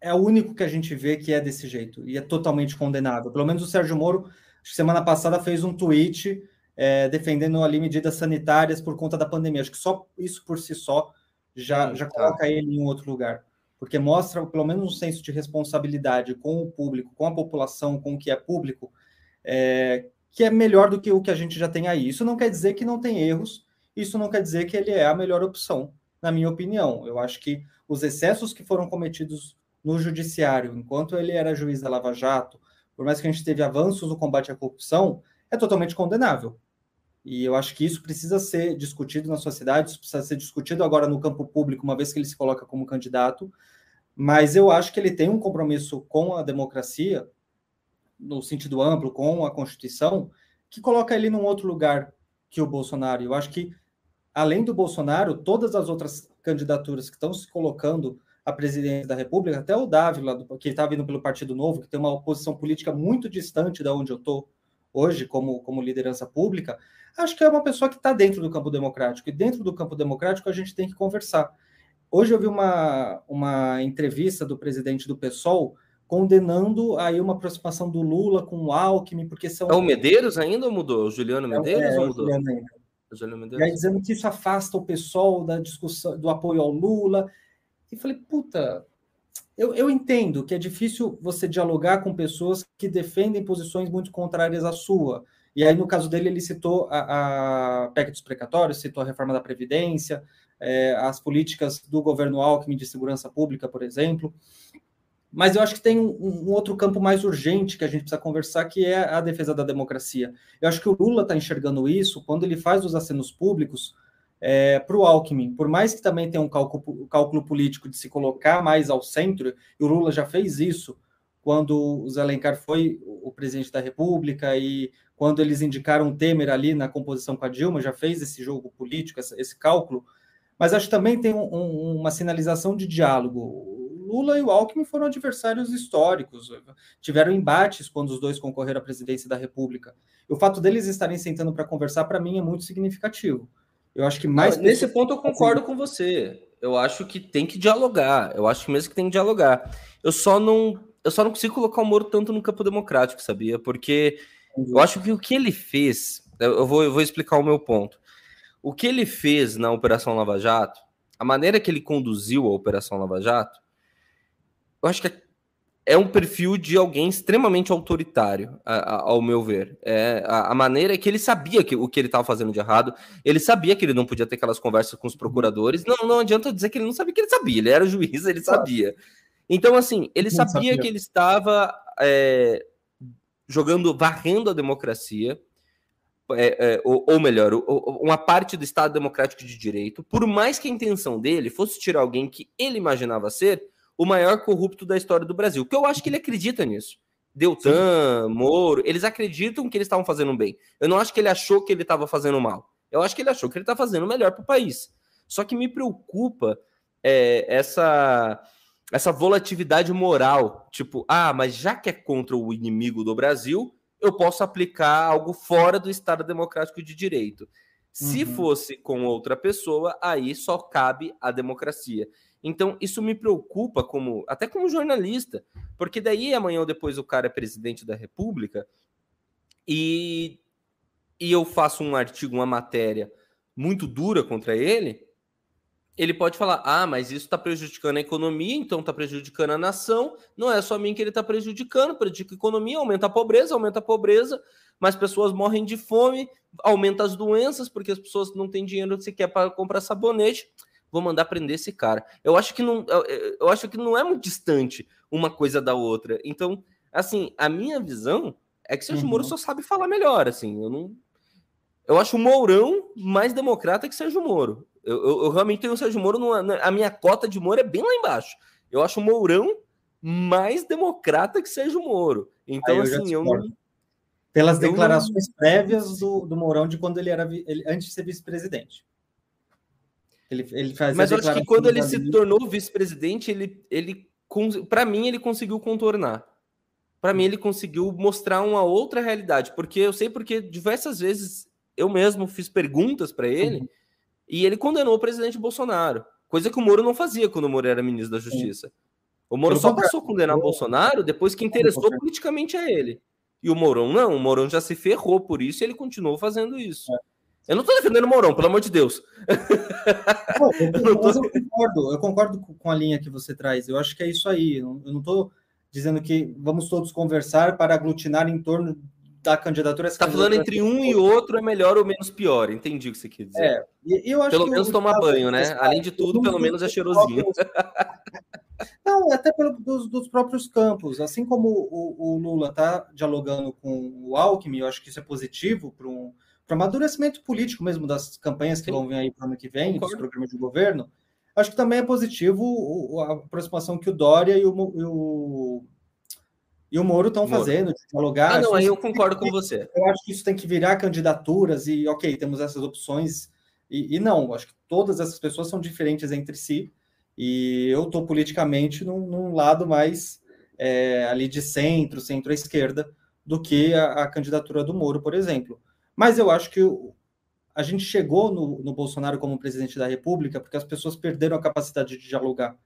é o único que a gente vê que é desse jeito e é totalmente condenável. Pelo menos o Sérgio Moro, semana passada, fez um tweet é, defendendo ali medidas sanitárias por conta da pandemia. Acho que só isso por si só já, hum, já tá. coloca ele em um outro lugar, porque mostra pelo menos um senso de responsabilidade com o público, com a população, com o que é público, é, que é melhor do que o que a gente já tem aí. Isso não quer dizer que não tem erros, isso não quer dizer que ele é a melhor opção, na minha opinião. Eu acho que os excessos que foram cometidos no judiciário, enquanto ele era juiz da Lava Jato, por mais que a gente teve avanços no combate à corrupção, é totalmente condenável. E eu acho que isso precisa ser discutido na sociedade, isso precisa ser discutido agora no campo público, uma vez que ele se coloca como candidato. Mas eu acho que ele tem um compromisso com a democracia, no sentido amplo, com a Constituição, que coloca ele num outro lugar que o Bolsonaro. Eu acho que, além do Bolsonaro, todas as outras candidaturas que estão se colocando a presidência da República, até o Dávila, que está vindo pelo Partido Novo, que tem uma posição política muito distante da onde eu estou hoje como, como liderança pública, acho que é uma pessoa que está dentro do campo democrático. E dentro do campo democrático a gente tem que conversar. Hoje eu vi uma, uma entrevista do presidente do PSOL condenando aí uma aproximação do Lula com o Alckmin, porque são... É o Medeiros ainda ou mudou? O Juliano é Medeiros é, é, ou mudou? Juliano ainda. O Juliano Medeiros. E aí dizendo que isso afasta o PSOL da discussão, do apoio ao Lula. E falei, puta, eu, eu entendo que é difícil você dialogar com pessoas que defendem posições muito contrárias à sua. E aí, no caso dele, ele citou a, a PEC dos precatórios, citou a reforma da Previdência, é, as políticas do governo Alckmin de segurança pública, por exemplo. Mas eu acho que tem um, um, outro campo mais urgente que a gente precisa conversar, que é a defesa da democracia. Eu acho que o Lula está enxergando isso quando ele faz os acenos públicos é, para o Alckmin, por mais que também tenha um cálculo, cálculo, político de se colocar mais ao centro, e o Lula já fez isso quando o Zé foi o presidente da República e quando eles indicaram o Temer ali na composição com a Dilma, já fez esse jogo político, esse, esse cálculo, mas acho que também tem um, um, uma sinalização de diálogo. Lula e o Alckmin foram adversários históricos, tiveram embates quando os dois concorreram à presidência da República. E o fato deles estarem sentando para conversar, para mim, é muito significativo. Eu acho que mais. Não, nesse ponto eu concordo com você. Eu acho que tem que dialogar. Eu acho mesmo que tem que dialogar. Eu só não, eu só não consigo colocar o Moro tanto no campo democrático, sabia? Porque eu acho que o que ele fez, eu vou, eu vou explicar o meu ponto. O que ele fez na Operação Lava Jato, a maneira que ele conduziu a Operação Lava Jato, eu acho que é um perfil de alguém extremamente autoritário, a, a, ao meu ver. É, a, a, maneira é que ele sabia que, o que ele estava fazendo de errado, ele sabia que ele não podia ter aquelas conversas com os procuradores. Não, não adianta dizer que ele não sabia que ele sabia, ele era juiz, ele sabia. Então, assim, ele sabia, sabia, que ele estava é, jogando, varrendo a democracia, é, é, ou, ou, melhor, uma parte do Estado Democrático de Direito, por mais que a intenção dele fosse tirar alguém que ele imaginava ser o maior corrupto da história do Brasil. Que eu acho que ele acredita nisso. Deltan, Sim. Moro, eles acreditam que eles estavam fazendo bem. Eu não acho que ele achou que ele estava fazendo mal. Eu acho que ele achou que ele está fazendo melhor para o país. Só que me preocupa é, essa essa volatilidade moral, tipo, ah, mas já que é contra o inimigo do Brasil, eu posso aplicar algo fora do Estado Democrático de Direito. Se uhum. fosse com outra pessoa, aí só cabe a democracia. Então, isso me preocupa como até como jornalista, porque daí amanhã ou depois o cara é presidente da República e, e eu faço um artigo, uma matéria muito dura contra ele, ele pode falar: ah, mas isso está prejudicando a economia, então está prejudicando a nação. Não é só a mim que ele está prejudicando, prejudica a economia, aumenta a pobreza, aumenta a pobreza, mais pessoas morrem de fome, aumenta as doenças, porque as pessoas não têm dinheiro sequer para comprar sabonete. Vou mandar prender esse cara. Eu acho que não, eu acho que não é muito distante uma coisa da outra. Então, assim, a minha visão é que Sérgio uhum. Moro só sabe falar melhor. Assim, eu não, eu acho o Mourão mais democrata que Sérgio Moro. Eu, eu, eu, realmente tenho o Sérgio Moro, numa, a minha cota de Moro é bem lá embaixo. Eu acho o Mourão mais democrata que Sérgio Moro. Então, assim, eu não. Pelas eu declarações não... prévias do, do Mourão de quando ele era ele, antes de ser vice-presidente. Ele, ele fazia Mas eu acho que quando ele se tornou vice-presidente, ele, ele para mim, ele conseguiu contornar. Para mim, ele conseguiu mostrar uma outra realidade. Porque eu sei porque diversas vezes eu mesmo fiz perguntas para ele. Uhum e ele condenou o presidente Bolsonaro, coisa que o Moro não fazia quando o Moro era ministro da Justiça. O Moro só passou a condenar o Bolsonaro depois que interessou politicamente a ele. E o Mourão não, o Mourão já se ferrou por isso e ele continuou fazendo isso. É. Eu não estou defendendo o Mourão, pelo amor de Deus. Eu, tô... eu, concordo, eu concordo com a linha que você traz. Eu acho que é isso aí. Eu não estou dizendo que vamos todos conversar para aglutinar em torno da candidatura. Está falando entre um e outro é melhor ou menos pior. Entendi o que você quer dizer. É, eu acho pelo menos tomar banho, né? Além de tudo, pelo menos é cheirosinho. Não, até pelo, dos, dos, próprios campos. Assim como o, o Lula está dialogando com o Alckmin, eu acho que isso é positivo para um para amadurecimento político mesmo das campanhas que Sim. vão vir aí para o ano que vem, Concordo. dos programas de governo. Acho que também é positivo a aproximação que o Dória e o, e o e o Moro estão fazendo, de dialogar. Ah, não, aí eu concordo com você. Eu acho que isso tem que virar candidaturas e, ok, temos essas opções. E, e não, acho que todas essas pessoas são diferentes entre si. E eu estou politicamente num, num, lado mais é, ali de centro, centro-esquerda, do que a, a, candidatura do Moro, por exemplo. Mas eu acho que a gente chegou no, no Bolsonaro como presidente da República porque as pessoas perderam a capacidade de dialogar.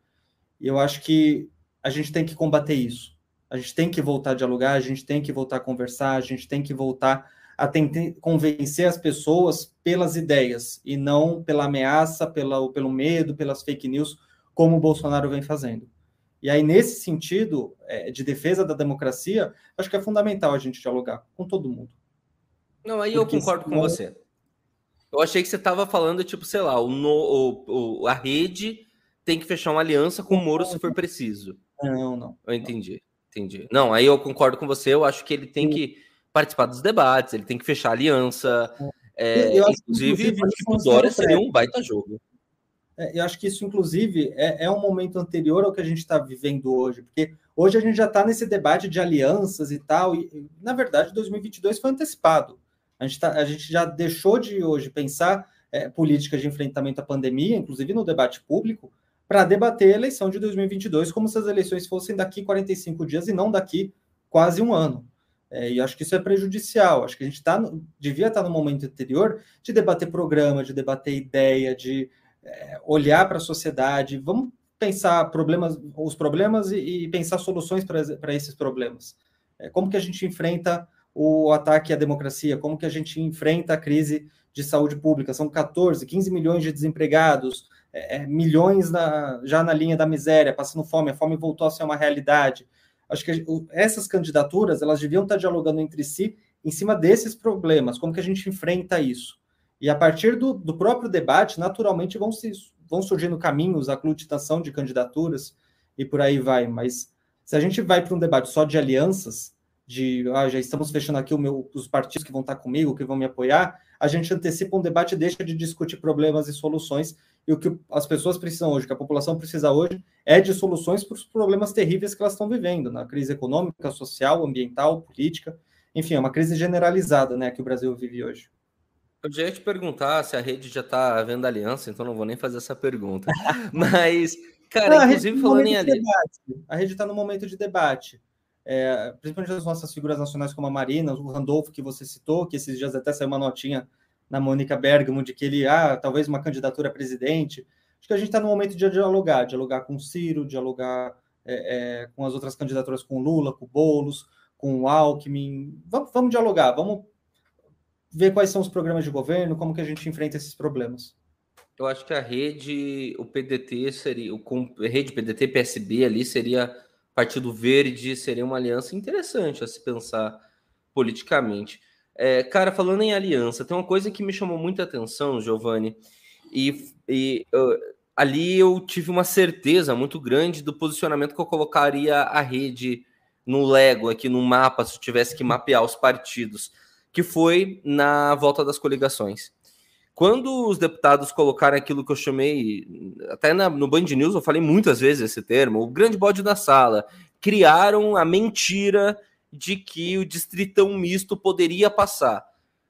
E eu acho que a gente tem que combater isso a gente tem que voltar a dialogar, a gente tem que voltar a conversar, a gente tem que voltar a tentar convencer as pessoas pelas ideias e não pela ameaça, pela, pelo medo, pelas fake news, como o Bolsonaro vem fazendo. E aí, nesse sentido é, de defesa da democracia, acho que é fundamental a gente dialogar com todo mundo. Não, aí Porque eu concordo senão... com você. Eu achei que você estava falando, tipo, sei lá, o, no, o, a rede tem que fechar uma aliança com o Moro se for preciso. Não, não. Eu entendi. Entendi. Não, aí eu concordo com você. Eu acho que ele tem que participar dos debates, ele tem que fechar aliança. É, eu, inclusive, que o Dória seria um baita jogo. É, eu acho que isso, inclusive, é, é um momento anterior ao que a gente está vivendo hoje, porque hoje a gente já está nesse debate de alianças e tal, e, na verdade, 2022 foi antecipado. A gente, tá, a gente já deixou de hoje pensar é, políticas de enfrentamento à pandemia, inclusive no debate público, para debater a eleição de 2022 como se as eleições fossem daqui 45 dias e não daqui quase um ano. É, e acho que isso é prejudicial. Acho que a gente tá no, devia estar tá no momento anterior de debater programa, de debater ideia, de é, olhar para a sociedade. Vamos pensar problemas, os problemas e, e pensar soluções para esses problemas. É, como que a gente enfrenta o ataque à democracia? Como que a gente enfrenta a crise de saúde pública? São 14, 15 milhões de desempregados é, é, milhões na, já na linha da miséria, passando fome, a fome voltou a ser uma realidade. Acho que essas candidaturas elas deviam estar dialogando entre si em cima desses problemas, como que a gente enfrenta isso. E a partir do, do próprio debate, naturalmente vão, se, vão surgindo caminhos, aglutinação de candidaturas e por aí vai. Mas se a gente vai para um debate só de alianças, de ah, já estamos fechando aqui meu, os partidos que vão estar comigo, que vão me apoiar, a gente antecipa um debate e deixa de discutir problemas e soluções e o que as pessoas precisam hoje, que a população precisa hoje, é de soluções para os problemas terríveis que elas estão vivendo, na crise econômica, social, ambiental, política. Enfim, é uma crise generalizada né, que o Brasil vive hoje. Eu já ia te perguntar se a rede já está vendo aliança, então não vou nem fazer essa pergunta. Mas, cara, não, inclusive tá falando em aliança. A rede está no momento de debate. É, principalmente as nossas figuras nacionais como a Marina, o Randolfo, que você citou, que esses dias até saiu uma notinha na Mônica Bergamo de que ele, ah, talvez uma candidatura a presidente. Acho que a gente está no momento de dialogar, dialogar com o Ciro, dialogar é, é, com as outras candidaturas, com o Lula, com o Boulos, com o Alckmin. Vamos, vamos dialogar, vamos ver quais são os programas de governo, como que a gente enfrenta esses problemas. Eu acho que a rede, o PDT seria, o rede PDT PSB ali seria Partido Verde, seria uma aliança interessante a se pensar politicamente. É, cara, falando em aliança, tem uma coisa que me chamou muita atenção, Giovanni, e, e ali eu tive uma certeza muito grande do posicionamento que eu colocaria a rede no Lego, aqui no mapa, se eu tivesse que mapear os partidos, que foi na volta das coligações. Quando os deputados colocaram aquilo que eu chamei, até na, no Band News eu falei muitas vezes esse termo, o grande bode da sala, criaram a mentira de que o distritão misto poderia passar.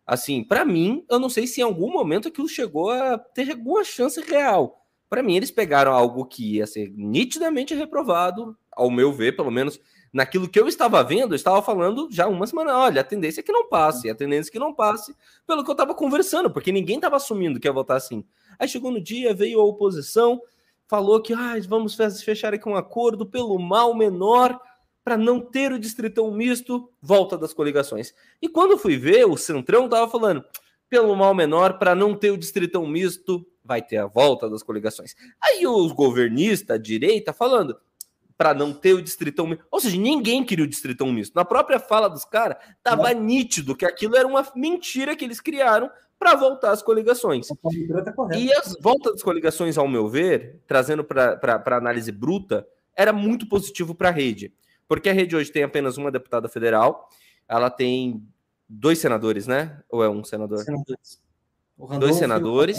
Assim, para mim, eu não sei se em algum momento aquilo chegou a ter alguma chance real. Para mim, eles pegaram algo que ia ser nitidamente reprovado, ao meu ver, pelo menos naquilo que eu estava vendo, eu estava falando já uma semana, olha, a tendência é que não passe, a tendência é que não passe, pelo que eu estava conversando, porque ninguém estava assumindo que ia votar assim. Aí chegou no dia, veio a oposição, falou que ah, vamos fechar aqui um acordo pelo mal menor para não ter o distritão misto, volta das coligações. E quando fui ver, o Centrão estava falando, pelo mal menor, para não ter o distritão misto, vai ter a volta das coligações. Aí os governistas, a direita, falando, para não ter o distritão misto. Ou seja, ninguém queria o distritão misto. Na própria fala dos caras, tava não. nítido que aquilo era uma mentira que eles criaram para voltar às coligações. Tá e as voltas das coligações, ao meu ver, trazendo para análise bruta, era muito positivo para a rede. Porque a rede hoje tem apenas uma deputada federal, ela tem dois senadores, né? Ou é um senador? Senadores. Dois senadores.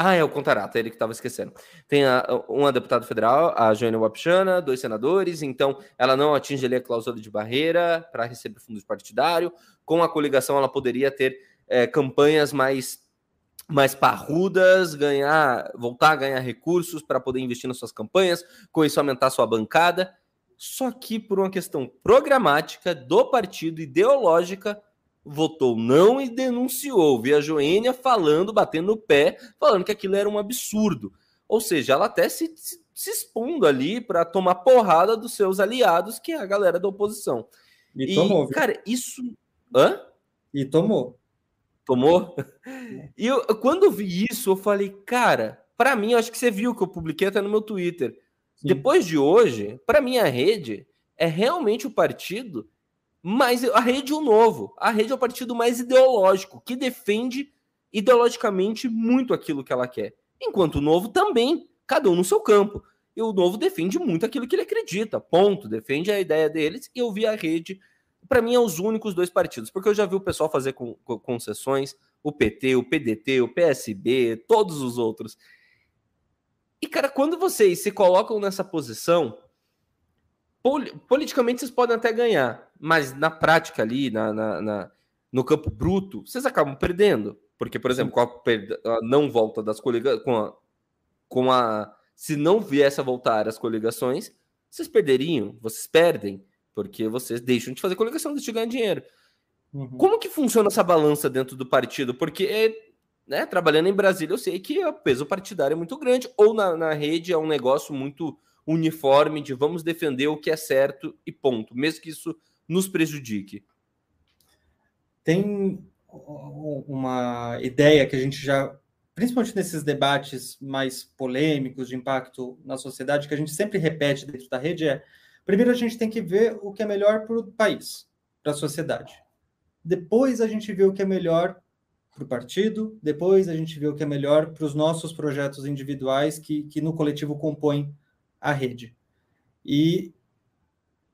Ah, é o Contarato, é ele que estava esquecendo. Tem a, uma deputada federal, a Joênia Wapchana, dois senadores, então ela não atinge ali a cláusula de barreira para receber fundos partidário. Com a coligação, ela poderia ter é, campanhas mais, mais parrudas, ganhar, voltar a ganhar recursos para poder investir nas suas campanhas, com isso aumentar sua bancada. Só que por uma questão programática do partido, ideológica, votou não e denunciou. Vi a Joênia falando, batendo no pé, falando que aquilo era um absurdo. Ou seja, ela até se, se, se expondo ali para tomar porrada dos seus aliados, que é a galera da oposição. E, e tomou, viu? cara, isso. Hã? E tomou. Tomou? E eu, quando vi isso, eu falei, cara, para mim, eu acho que você viu que eu publiquei até no meu Twitter. Sim. Depois de hoje, para mim, a rede é realmente o partido mas a rede é o novo. A rede é o partido mais ideológico, que defende ideologicamente muito aquilo que ela quer. Enquanto o novo também, cada um no seu campo. E o novo defende muito aquilo que ele acredita, ponto. Defende a ideia deles. E eu vi a rede, para mim, é os únicos dois partidos, porque eu já vi o pessoal fazer com, com, concessões, o PT, o PDT, o PSB, todos os outros. E, cara, quando vocês se colocam nessa posição, politicamente vocês podem até ganhar, mas na prática ali, na, na, na no campo bruto, vocês acabam perdendo. Porque, por exemplo, com a, a não volta das coligações, com a, com a. Se não viesse a voltar as coligações, vocês perderiam, vocês perdem, porque vocês deixam de fazer coligação, deixam de ganhar dinheiro. Uhum. Como que funciona essa balança dentro do partido? Porque, né, trabalhando em Brasília, eu sei que o peso partidário é muito grande, ou na, na rede é um negócio muito uniforme de vamos defender o que é certo e ponto, mesmo que isso nos prejudique? Tem uma ideia que a gente já, principalmente nesses debates mais polêmicos de impacto na sociedade, que a gente sempre repete dentro da rede é: primeiro a gente tem que ver o que é melhor para o país, para a sociedade. Depois a gente vê o que é melhor para o partido, depois a gente vê o que é melhor para os nossos projetos individuais que, que no coletivo compõem a rede. E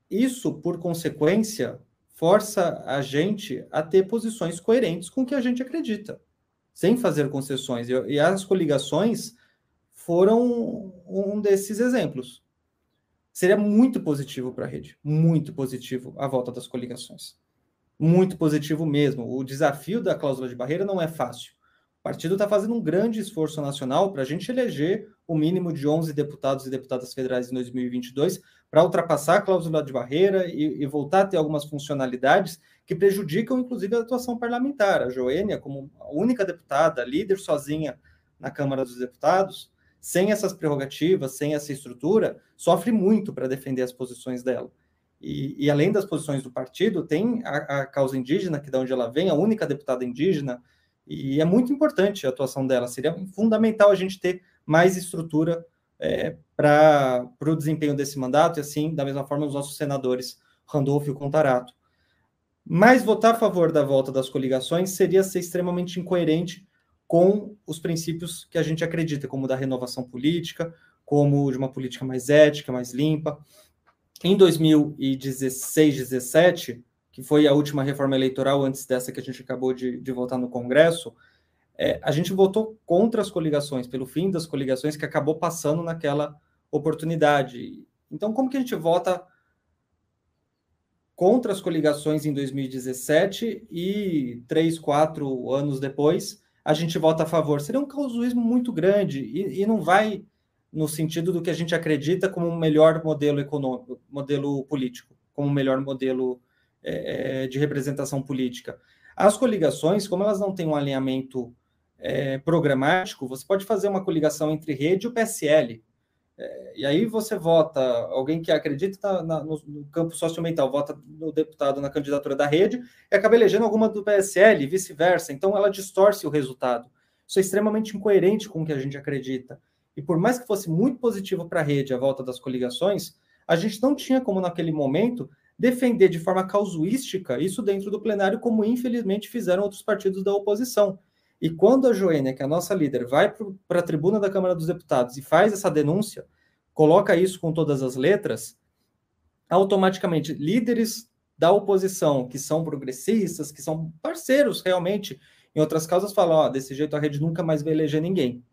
isso, por consequência, força a gente a ter posições coerentes com o que a gente acredita, sem fazer concessões. E as coligações foram um desses exemplos. Seria muito positivo para a rede, muito positivo a volta das coligações. muito positivo mesmo. O desafio da cláusula de barreira não é fácil. Partido está fazendo um grande esforço nacional para a gente eleger o mínimo de 11 deputados e deputadas federais em 2022, para ultrapassar a cláusula de barreira e, e, voltar a ter algumas funcionalidades que prejudicam, inclusive, a atuação parlamentar. A Joênia, como a única deputada, líder sozinha na Câmara dos Deputados, sem essas prerrogativas, sem essa estrutura, sofre muito para defender as posições dela. E, e, além das posições do partido, tem a, a, causa indígena, que de onde ela vem, a única deputada indígena, e é muito importante a atuação dela. Seria fundamental a gente ter mais estrutura é, para o desempenho desse mandato, e assim, da mesma forma, os nossos senadores, Randolfo e Contarato. Mas votar a favor da volta das coligações seria ser extremamente incoerente com os princípios que a gente acredita, como da renovação política, como de uma política mais ética, mais limpa. Em 2016, 17, que foi a última reforma eleitoral antes dessa que a gente acabou de, de votar no Congresso, é, a gente votou contra as coligações, pelo fim das coligações, que acabou passando naquela oportunidade. Então, como que a gente vota contra as coligações em 2017 e três, quatro anos depois a gente vota a favor? Seria um causuísmo muito grande e, e não vai no sentido do que a gente acredita como um melhor modelo econômico, modelo político, como um melhor modelo é, é, de representação política. As coligações, como elas não têm um alinhamento é, programático, você pode fazer uma coligação entre rede e o PSL. É, e aí você vota, alguém que acredita na, no, no, campo socioambiental, vota no deputado na candidatura da rede e acaba elegendo alguma do PSL e vice-versa. Então ela distorce o resultado. Isso é extremamente incoerente com o que a gente acredita. E por mais que fosse muito positivo para a rede a volta das coligações, a gente não tinha como, naquele momento, defender de forma causuística isso dentro do plenário, como infelizmente fizeram outros partidos da oposição. E quando a Joênia, que é a nossa líder, vai para a tribuna da Câmara dos Deputados e faz essa denúncia, coloca isso com todas as letras, automaticamente líderes da oposição, que são progressistas, que são parceiros realmente, em outras causas, falam: ó, desse jeito a rede nunca mais vai eleger ninguém.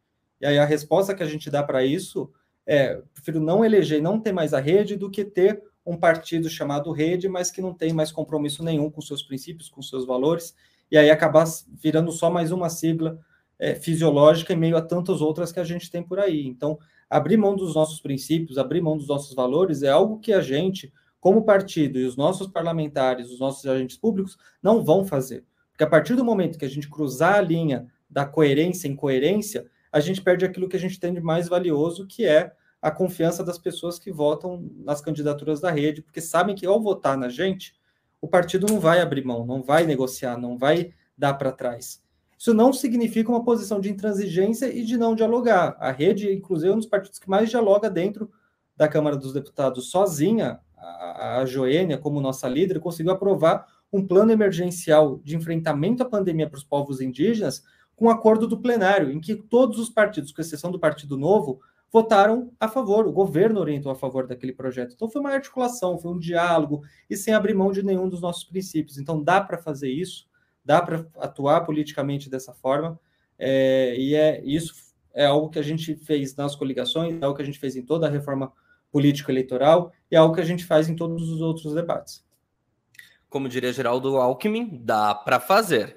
E aí a resposta que a gente dá para isso é: prefiro não eleger não ter mais a rede do que ter um partido chamado rede, mas que não tem mais compromisso nenhum com seus princípios, com seus valores, e aí acabar virando só mais uma sigla é, fisiológica em meio a tantas outras que a gente tem por aí. Então, abrir mão dos nossos princípios, abrir mão dos nossos valores é algo que a gente, como partido e os nossos parlamentares, os nossos agentes públicos, não vão fazer. Porque a partir do momento que a gente cruzar a linha da coerência em coerência, a gente perde aquilo que a gente tem de mais valioso, que é a confiança das pessoas que votam nas candidaturas da rede, porque sabem que ao votar na gente, o partido não vai abrir mão, não vai negociar, não vai dar para trás. Isso não significa uma posição de intransigência e de não dialogar. A rede, inclusive, é um dos partidos que mais dialoga dentro da Câmara dos Deputados sozinha. A, a Joênia, como nossa líder, conseguiu aprovar um plano emergencial de enfrentamento à pandemia para os povos indígenas, com um acordo do plenário, em que todos os partidos, com exceção do Partido Novo, votaram a favor, o governo orientou a favor daquele projeto. Então foi uma articulação, foi um diálogo, e sem abrir mão de nenhum dos nossos princípios. Então dá para fazer isso, dá para atuar politicamente dessa forma, é, e é isso é algo que a gente fez nas coligações, é algo que a gente fez em toda a reforma político-eleitoral, e é algo que a gente faz em todos os outros debates. Como diria Geraldo Alckmin, dá para fazer.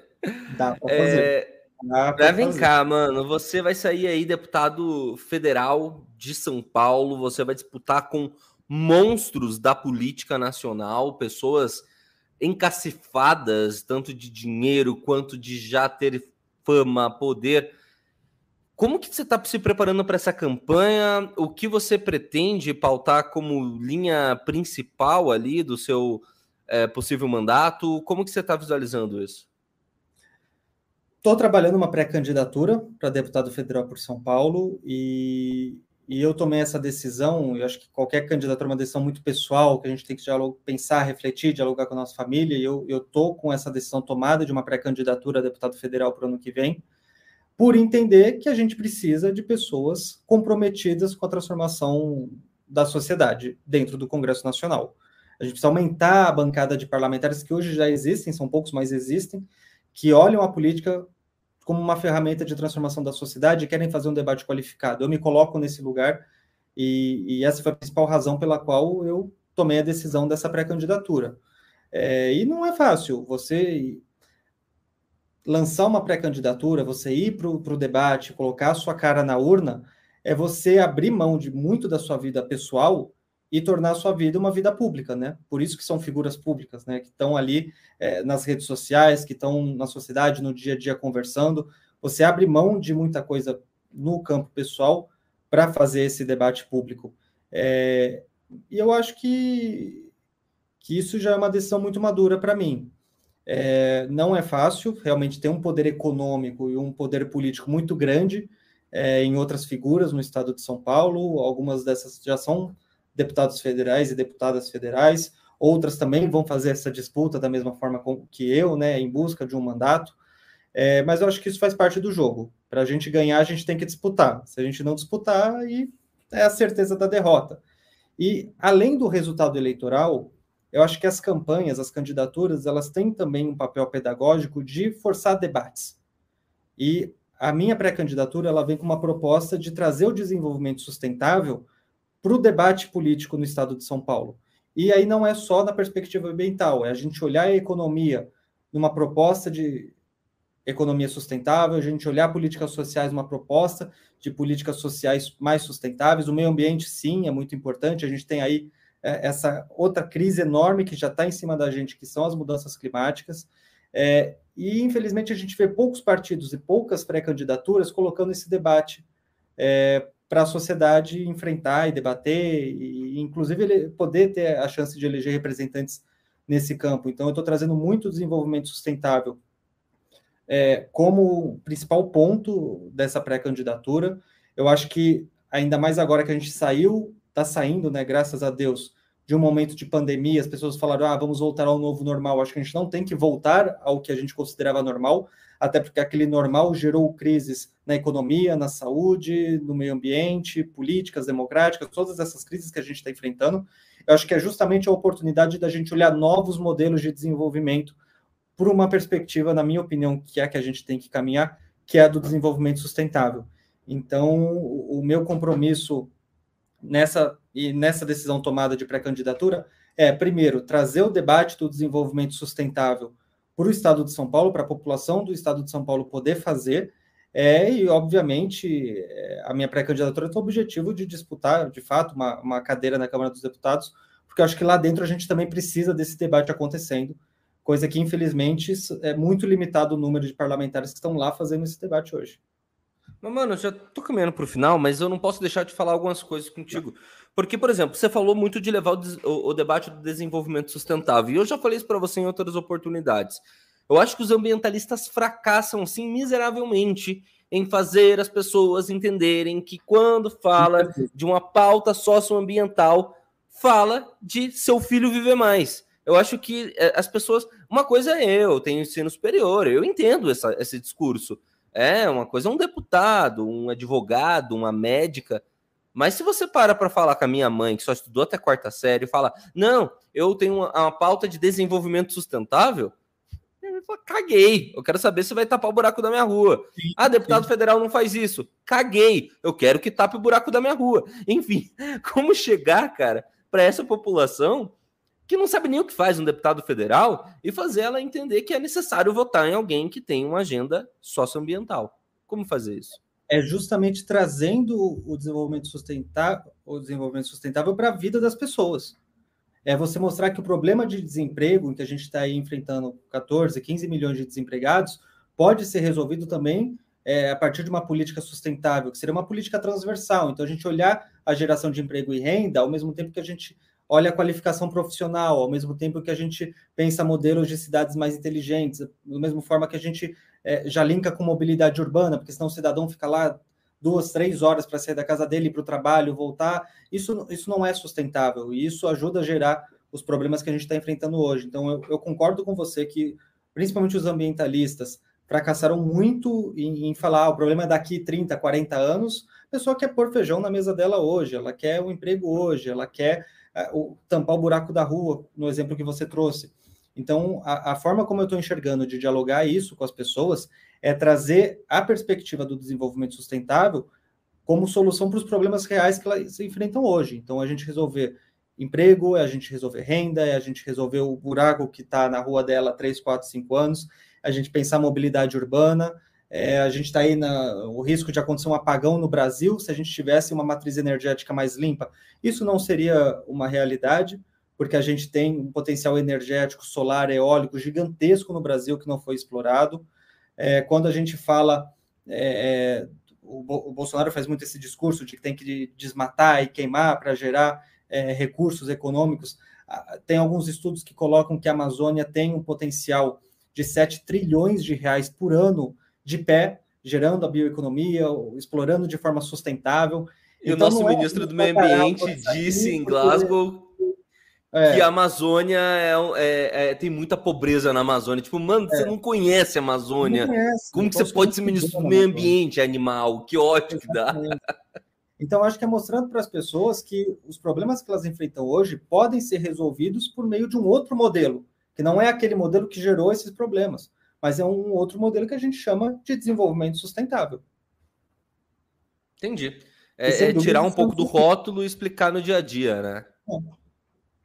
Dá para fazer. É... Ah, vem cá, mano. Você vai sair aí deputado federal de São Paulo. Você vai disputar com monstros da política nacional, pessoas encacifadas, tanto de dinheiro quanto de já ter fama, poder. Como que você está se preparando para essa campanha? O que você pretende pautar como linha principal ali do seu é, possível mandato? Como que você está visualizando isso? Estou trabalhando uma pré-candidatura para deputado federal por São Paulo e, e eu tomei essa decisão. Eu acho que qualquer candidatura é uma decisão muito pessoal, que a gente tem que dialogar, pensar, refletir, dialogar com a nossa família. E eu estou com essa decisão tomada de uma pré-candidatura a deputado federal para o ano que vem, por entender que a gente precisa de pessoas comprometidas com a transformação da sociedade dentro do Congresso Nacional. A gente precisa aumentar a bancada de parlamentares que hoje já existem, são poucos, mas existem, que olham a política como uma ferramenta de transformação da sociedade e querem fazer um debate qualificado. Eu me coloco nesse lugar e, e essa foi a principal razão pela qual eu tomei a decisão dessa pré-candidatura. É, e não é fácil você lançar uma pré-candidatura, você ir para o debate, colocar a sua cara na urna, é você abrir mão de muito da sua vida pessoal e tornar a sua vida uma vida pública, né? Por isso que são figuras públicas, né? Que estão ali é, nas redes sociais, que estão na sociedade, no dia a dia conversando. Você abre mão de muita coisa no campo pessoal para fazer esse debate público. É, e eu acho que, que isso já é uma decisão muito madura para mim. É, não é fácil, realmente tem um poder econômico e um poder político muito grande é, em outras figuras no estado de São Paulo. Algumas dessas já são deputados federais e deputadas federais, outras também vão fazer essa disputa da mesma forma que eu, né, em busca de um mandato. É, mas eu acho que isso faz parte do jogo. Para a gente ganhar, a gente tem que disputar. Se a gente não disputar, aí é a certeza da derrota. E além do resultado eleitoral, eu acho que as campanhas, as candidaturas, elas têm também um papel pedagógico de forçar debates. E a minha pré-candidatura ela vem com uma proposta de trazer o desenvolvimento sustentável para o debate político no estado de São Paulo. E aí não é só na perspectiva ambiental, é a gente olhar a economia numa proposta de economia sustentável, a gente olhar políticas sociais numa proposta de políticas sociais mais sustentáveis. O meio ambiente, sim, é muito importante. A gente tem aí é, essa outra crise enorme que já está em cima da gente, que são as mudanças climáticas. É, e, infelizmente, a gente vê poucos partidos e poucas pré-candidaturas colocando esse debate é, para a sociedade enfrentar e debater, e, inclusive, poder ter a chance de eleger representantes nesse campo. Então, eu estou trazendo muito desenvolvimento sustentável é, como principal ponto dessa pré-candidatura. Eu acho que, ainda mais agora que a gente saiu está saindo, né, graças a Deus, de um momento de pandemia, as pessoas falaram, ah, vamos voltar ao novo normal. Acho que a gente não tem que voltar ao que a gente considerava normal, até porque aquele normal gerou crises na economia, na saúde, no meio ambiente, políticas, democráticas, todas essas crises que a gente está enfrentando. Eu acho que é justamente a oportunidade da gente olhar novos modelos de desenvolvimento por uma perspectiva, na minha opinião, que é que a gente tem que caminhar, que é a do desenvolvimento sustentável. Então, o meu compromisso nessa e nessa decisão tomada de pré-candidatura é, primeiro, trazer o debate do desenvolvimento sustentável para o Estado de São Paulo, para a população do Estado de São Paulo poder fazer, é, e, obviamente, é, a minha pré-candidatura tem o objetivo de disputar, de fato, uma, uma cadeira na Câmara dos Deputados, porque eu acho que lá dentro a gente também precisa desse debate acontecendo, coisa que, infelizmente, é muito limitado o número de parlamentares que estão lá fazendo esse debate hoje. Mas, mano, eu já tô caminhando para o final, mas eu não posso deixar de falar algumas coisas contigo. Porque, por exemplo, você falou muito de levar o, o, o debate do desenvolvimento sustentável. E eu já falei isso para você em outras oportunidades. Eu acho que os ambientalistas fracassam, sim, miseravelmente em fazer as pessoas entenderem que quando fala de uma pauta socioambiental, fala de seu filho viver mais. Eu acho que eh, as pessoas. Uma coisa é eu, eu tenho ensino superior, eu entendo essa, esse discurso. É, uma coisa é um deputado, um advogado, uma médica. Mas se você para para falar com a minha mãe, que só estudou até quarta série, e fala, não, eu tenho uma, uma pauta de desenvolvimento sustentável, eu falo, caguei. Eu quero saber se vai tapar o buraco da minha rua. Sim, ah, deputado sim. federal não faz isso. Caguei. Eu quero que tape o buraco da minha rua. Enfim, como chegar, cara, para essa população que não sabe nem o que faz um deputado federal e fazer ela entender que é necessário votar em alguém que tem uma agenda socioambiental. Como fazer isso? É justamente trazendo o desenvolvimento sustentável, o desenvolvimento sustentável para a vida das pessoas. É você mostrar que o problema de desemprego, que a gente está enfrentando 14, 15 milhões de desempregados, pode ser resolvido também é, a partir de uma política sustentável, que seria uma política transversal. Então, a gente olhar a geração de emprego e renda, ao mesmo tempo que a gente olha a qualificação profissional, ao mesmo tempo que a gente pensa modelos de cidades mais inteligentes, da mesma forma que a gente é, já linka com mobilidade urbana, porque senão o cidadão fica lá duas, três horas para sair da casa dele para o trabalho, voltar. Isso, isso não é sustentável e isso ajuda a gerar os problemas que a gente está enfrentando hoje. Então, eu, eu, concordo com você que, principalmente os ambientalistas, fracassaram muito em, em falar ah, o problema é daqui 30, 40 anos. A pessoa quer pôr feijão na mesa dela hoje, ela quer um emprego hoje, ela quer o, tampar o buraco da rua, no exemplo que você trouxe. Então, a, a forma como eu estou enxergando de dialogar isso com as pessoas é trazer a perspectiva do desenvolvimento sustentável como solução para os problemas reais que elas enfrentam hoje. Então, a gente resolver emprego, é a gente resolver renda, é a gente resolver o buraco que está na rua dela há 3, 4, 5 anos, a gente pensar mobilidade urbana, é, a gente está aí no risco de acontecer um apagão no Brasil se a gente tivesse uma matriz energética mais limpa. Isso não seria uma realidade, porque a gente tem um potencial energético solar, eólico gigantesco no Brasil que não foi explorado. É, quando a gente fala, é, é o, o, Bolsonaro faz muito esse discurso de que tem que desmatar e queimar para gerar é, recursos econômicos. Tem alguns estudos que colocam que a Amazônia tem um potencial de 7 trilhões de reais por ano de pé, gerando a bioeconomia, explorando de forma sustentável. E então, o nosso é ministro do Meio Ambiente disse em Glasgow é. que a Amazônia é, é, é, tem muita pobreza na Amazônia. Tipo, mano, você é. não conhece a Amazônia. Conhece, Como que você pode ser ministro do Meio Ambiente, animal? Que ótimo que dá. Então, acho que é mostrando para as pessoas que os problemas que elas enfrentam hoje podem ser resolvidos por meio de um outro modelo, que não é aquele modelo que gerou esses problemas mas é um outro modelo que a gente chama de desenvolvimento sustentável. Entendi. É, é tirar um pouco do rótulo e explicar no dia a dia, né? É,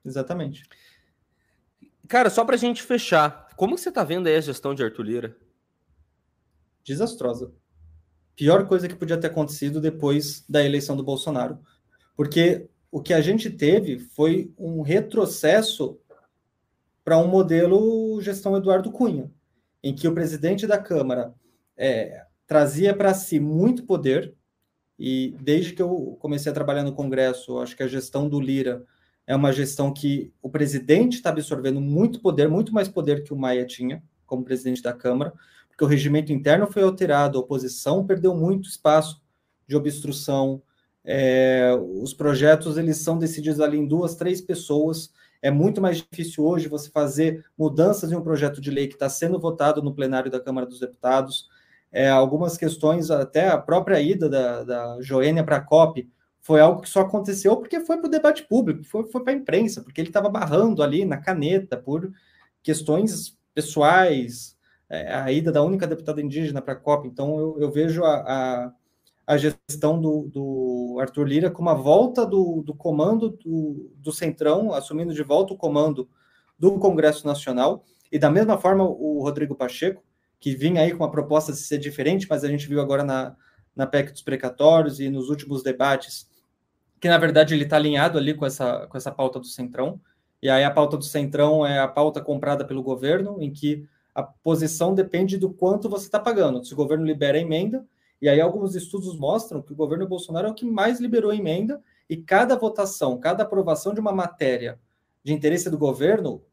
exatamente. Cara, só para a gente fechar, como você está vendo aí a gestão de Arthur Lira? Desastrosa. Pior coisa que podia ter acontecido depois da eleição do Bolsonaro. Porque o que a gente teve foi um retrocesso para um modelo gestão Eduardo Cunha em que o presidente da Câmara é, trazia para si muito poder, e desde que eu comecei a trabalhar no Congresso, acho que a gestão do Lira é uma gestão que o presidente está absorvendo muito poder, muito mais poder que o Maia tinha como presidente da Câmara, porque o regimento interno foi alterado, a oposição perdeu muito espaço de obstrução, é, os projetos eles são decididos ali em duas, três pessoas, é muito mais difícil hoje você fazer mudanças em um projeto de lei que está sendo votado no plenário da Câmara dos Deputados. É, algumas questões, até a própria ida da, da Joênia para a COP, foi algo que só aconteceu porque foi para o debate público, foi, foi para a imprensa, porque ele estava barrando ali na caneta por questões pessoais, é, a ida da única deputada indígena para a COP. Então, eu, eu vejo a, a a gestão do, do Arthur Lira com uma volta do, do comando do, do Centrão, assumindo de volta o comando do Congresso Nacional, e da mesma forma o Rodrigo Pacheco, que vinha aí com uma proposta de ser diferente, mas a gente viu agora na, na PEC dos precatórios e nos últimos debates, que na verdade ele está alinhado ali com essa, com essa pauta do Centrão, e aí a pauta do Centrão é a pauta comprada pelo governo, em que a posição depende do quanto você está pagando. Se o governo libera a emenda, e aí alguns estudos mostram que o governo Bolsonaro é o que mais liberou emenda e cada votação, cada aprovação de uma matéria de interesse do governo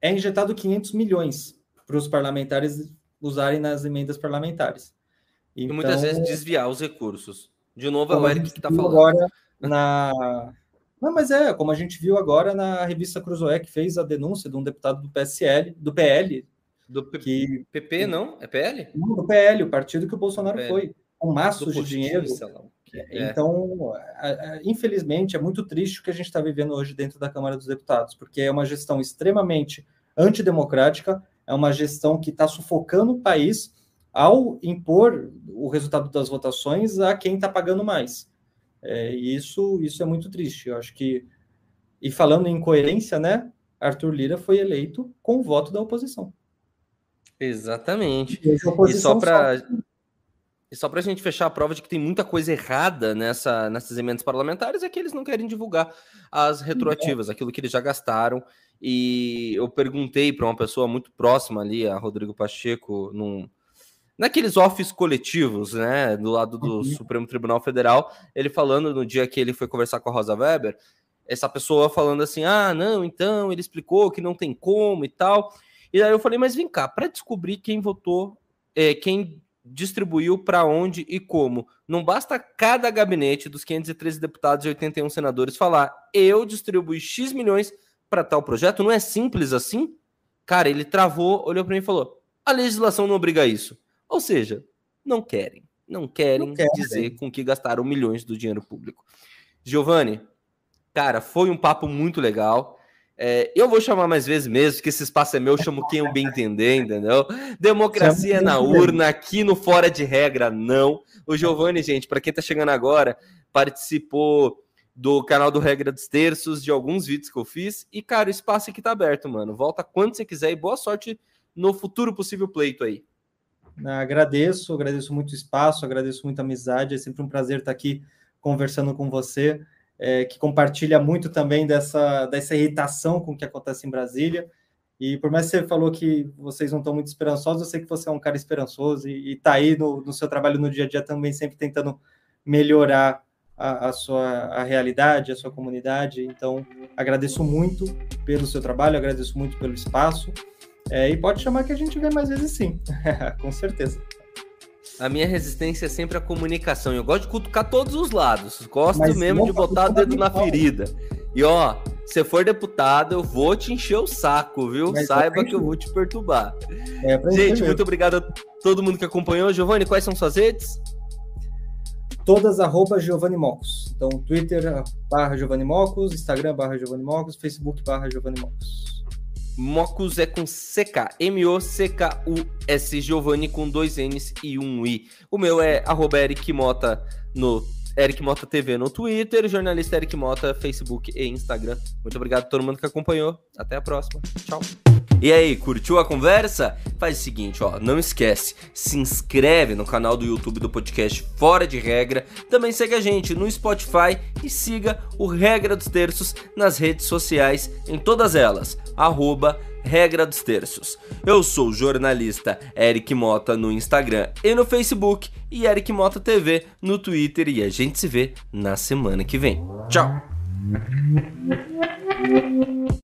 é injetado 500 milhões para os parlamentares usarem nas emendas parlamentares. Então, e muitas vezes desviar os recursos. De novo, é o Eric que está falando. Agora na... Não, mas é, como a gente viu agora na revista Cruzoé, que fez a denúncia de um deputado do PSL, do PL, do P que, PP, não? É PL? Não, do PL, o partido que o Bolsonaro PL. foi. Com maços de dinheiro. É. Então, infelizmente, é muito triste o que a gente está vivendo hoje dentro da Câmara dos Deputados, porque é uma gestão extremamente antidemocrática, é uma gestão que está sufocando o país ao impor o resultado das votações a quem está pagando mais. É, isso, isso é muito triste. Eu acho que, e falando em coerência, né, Arthur Lira foi eleito com o voto da oposição. Exatamente. E, só para e só para a gente fechar a prova de que tem muita coisa errada nessa, nessas emendas parlamentares é que eles não querem divulgar as retroativas, aquilo que eles já gastaram. E eu perguntei para uma pessoa muito próxima ali, a Rodrigo Pacheco, num, naqueles office coletivos, né, do lado do uhum. Supremo Tribunal Federal, ele falando no dia que ele foi conversar com a Rosa Weber, essa pessoa falando assim: ah, não, então ele explicou que não tem como e tal. E aí eu falei, mas vem cá, para descobrir quem votou, é, quem distribuiu para onde e como. Não basta cada gabinete dos 513 deputados e 81 senadores falar, eu distribuí X milhões para tal projeto. Não é simples assim? Cara, ele travou, olhou para mim e falou: a legislação não obriga isso. Ou seja, não querem. Não querem, não querem dizer com que gastaram milhões do dinheiro público. Giovanni, cara, foi um papo muito legal. É, eu vou chamar mais vezes mesmo, que esse espaço é meu, chamo quem eu bem entender, entendeu? Democracia na urna, aqui no Fora de Regra, não. O Giovanni, gente, para quem tá chegando agora, participou do canal do Regra dos Terços, de alguns vídeos que eu fiz. E, cara, o espaço aqui tá aberto, mano. Volta quando você quiser e boa sorte no futuro possível pleito aí. Agradeço, agradeço muito o espaço, agradeço muito a amizade. É sempre um prazer estar aqui conversando com você, é, que compartilha muito também dessa, dessa irritação com o que acontece em Brasília. E por mais que você falou que vocês não estão muito esperançosos, eu sei que você é um cara esperançoso e está aí no, no, seu trabalho no dia a dia também, sempre tentando melhorar a, a, sua a realidade, a sua comunidade. Então, agradeço muito pelo seu trabalho, agradeço muito pelo espaço. É, e pode chamar que a gente vê mais vezes sim, com certeza. A minha resistência é sempre a comunicação. Eu gosto de cutucar todos os lados. Gosto Mas mesmo de botar o dedo na ferida. E ó, se for deputado, eu vou te encher o saco, viu? Mas Saiba que eu vou te perturbar. É Gente, muito obrigado a todo mundo que acompanhou. Giovanni, quais são suas redes? Todas arroba Giovanni Mocos. Então, Twitter barra Giovanni Mocos, Instagram barra Giovanni Mocos, Facebook barra Giovanni Mocos. Mocus é com CK, M-O-C-K-U-S, Giovanni com dois N's e um I. O meu é arroba Eric Mota no Eric Mota TV no Twitter, jornalista Eric Mota, Facebook e Instagram. Muito obrigado a todo mundo que acompanhou. Até a próxima. Tchau. E aí, curtiu a conversa? Faz o seguinte, ó, não esquece, se inscreve no canal do YouTube do podcast Fora de Regra, também segue a gente no Spotify e siga o Regra dos Terços nas redes sociais, em todas elas, arroba Regra dos Terços. Eu sou o jornalista Eric Mota no Instagram e no Facebook e Eric Mota TV no Twitter e a gente se vê na semana que vem. Tchau!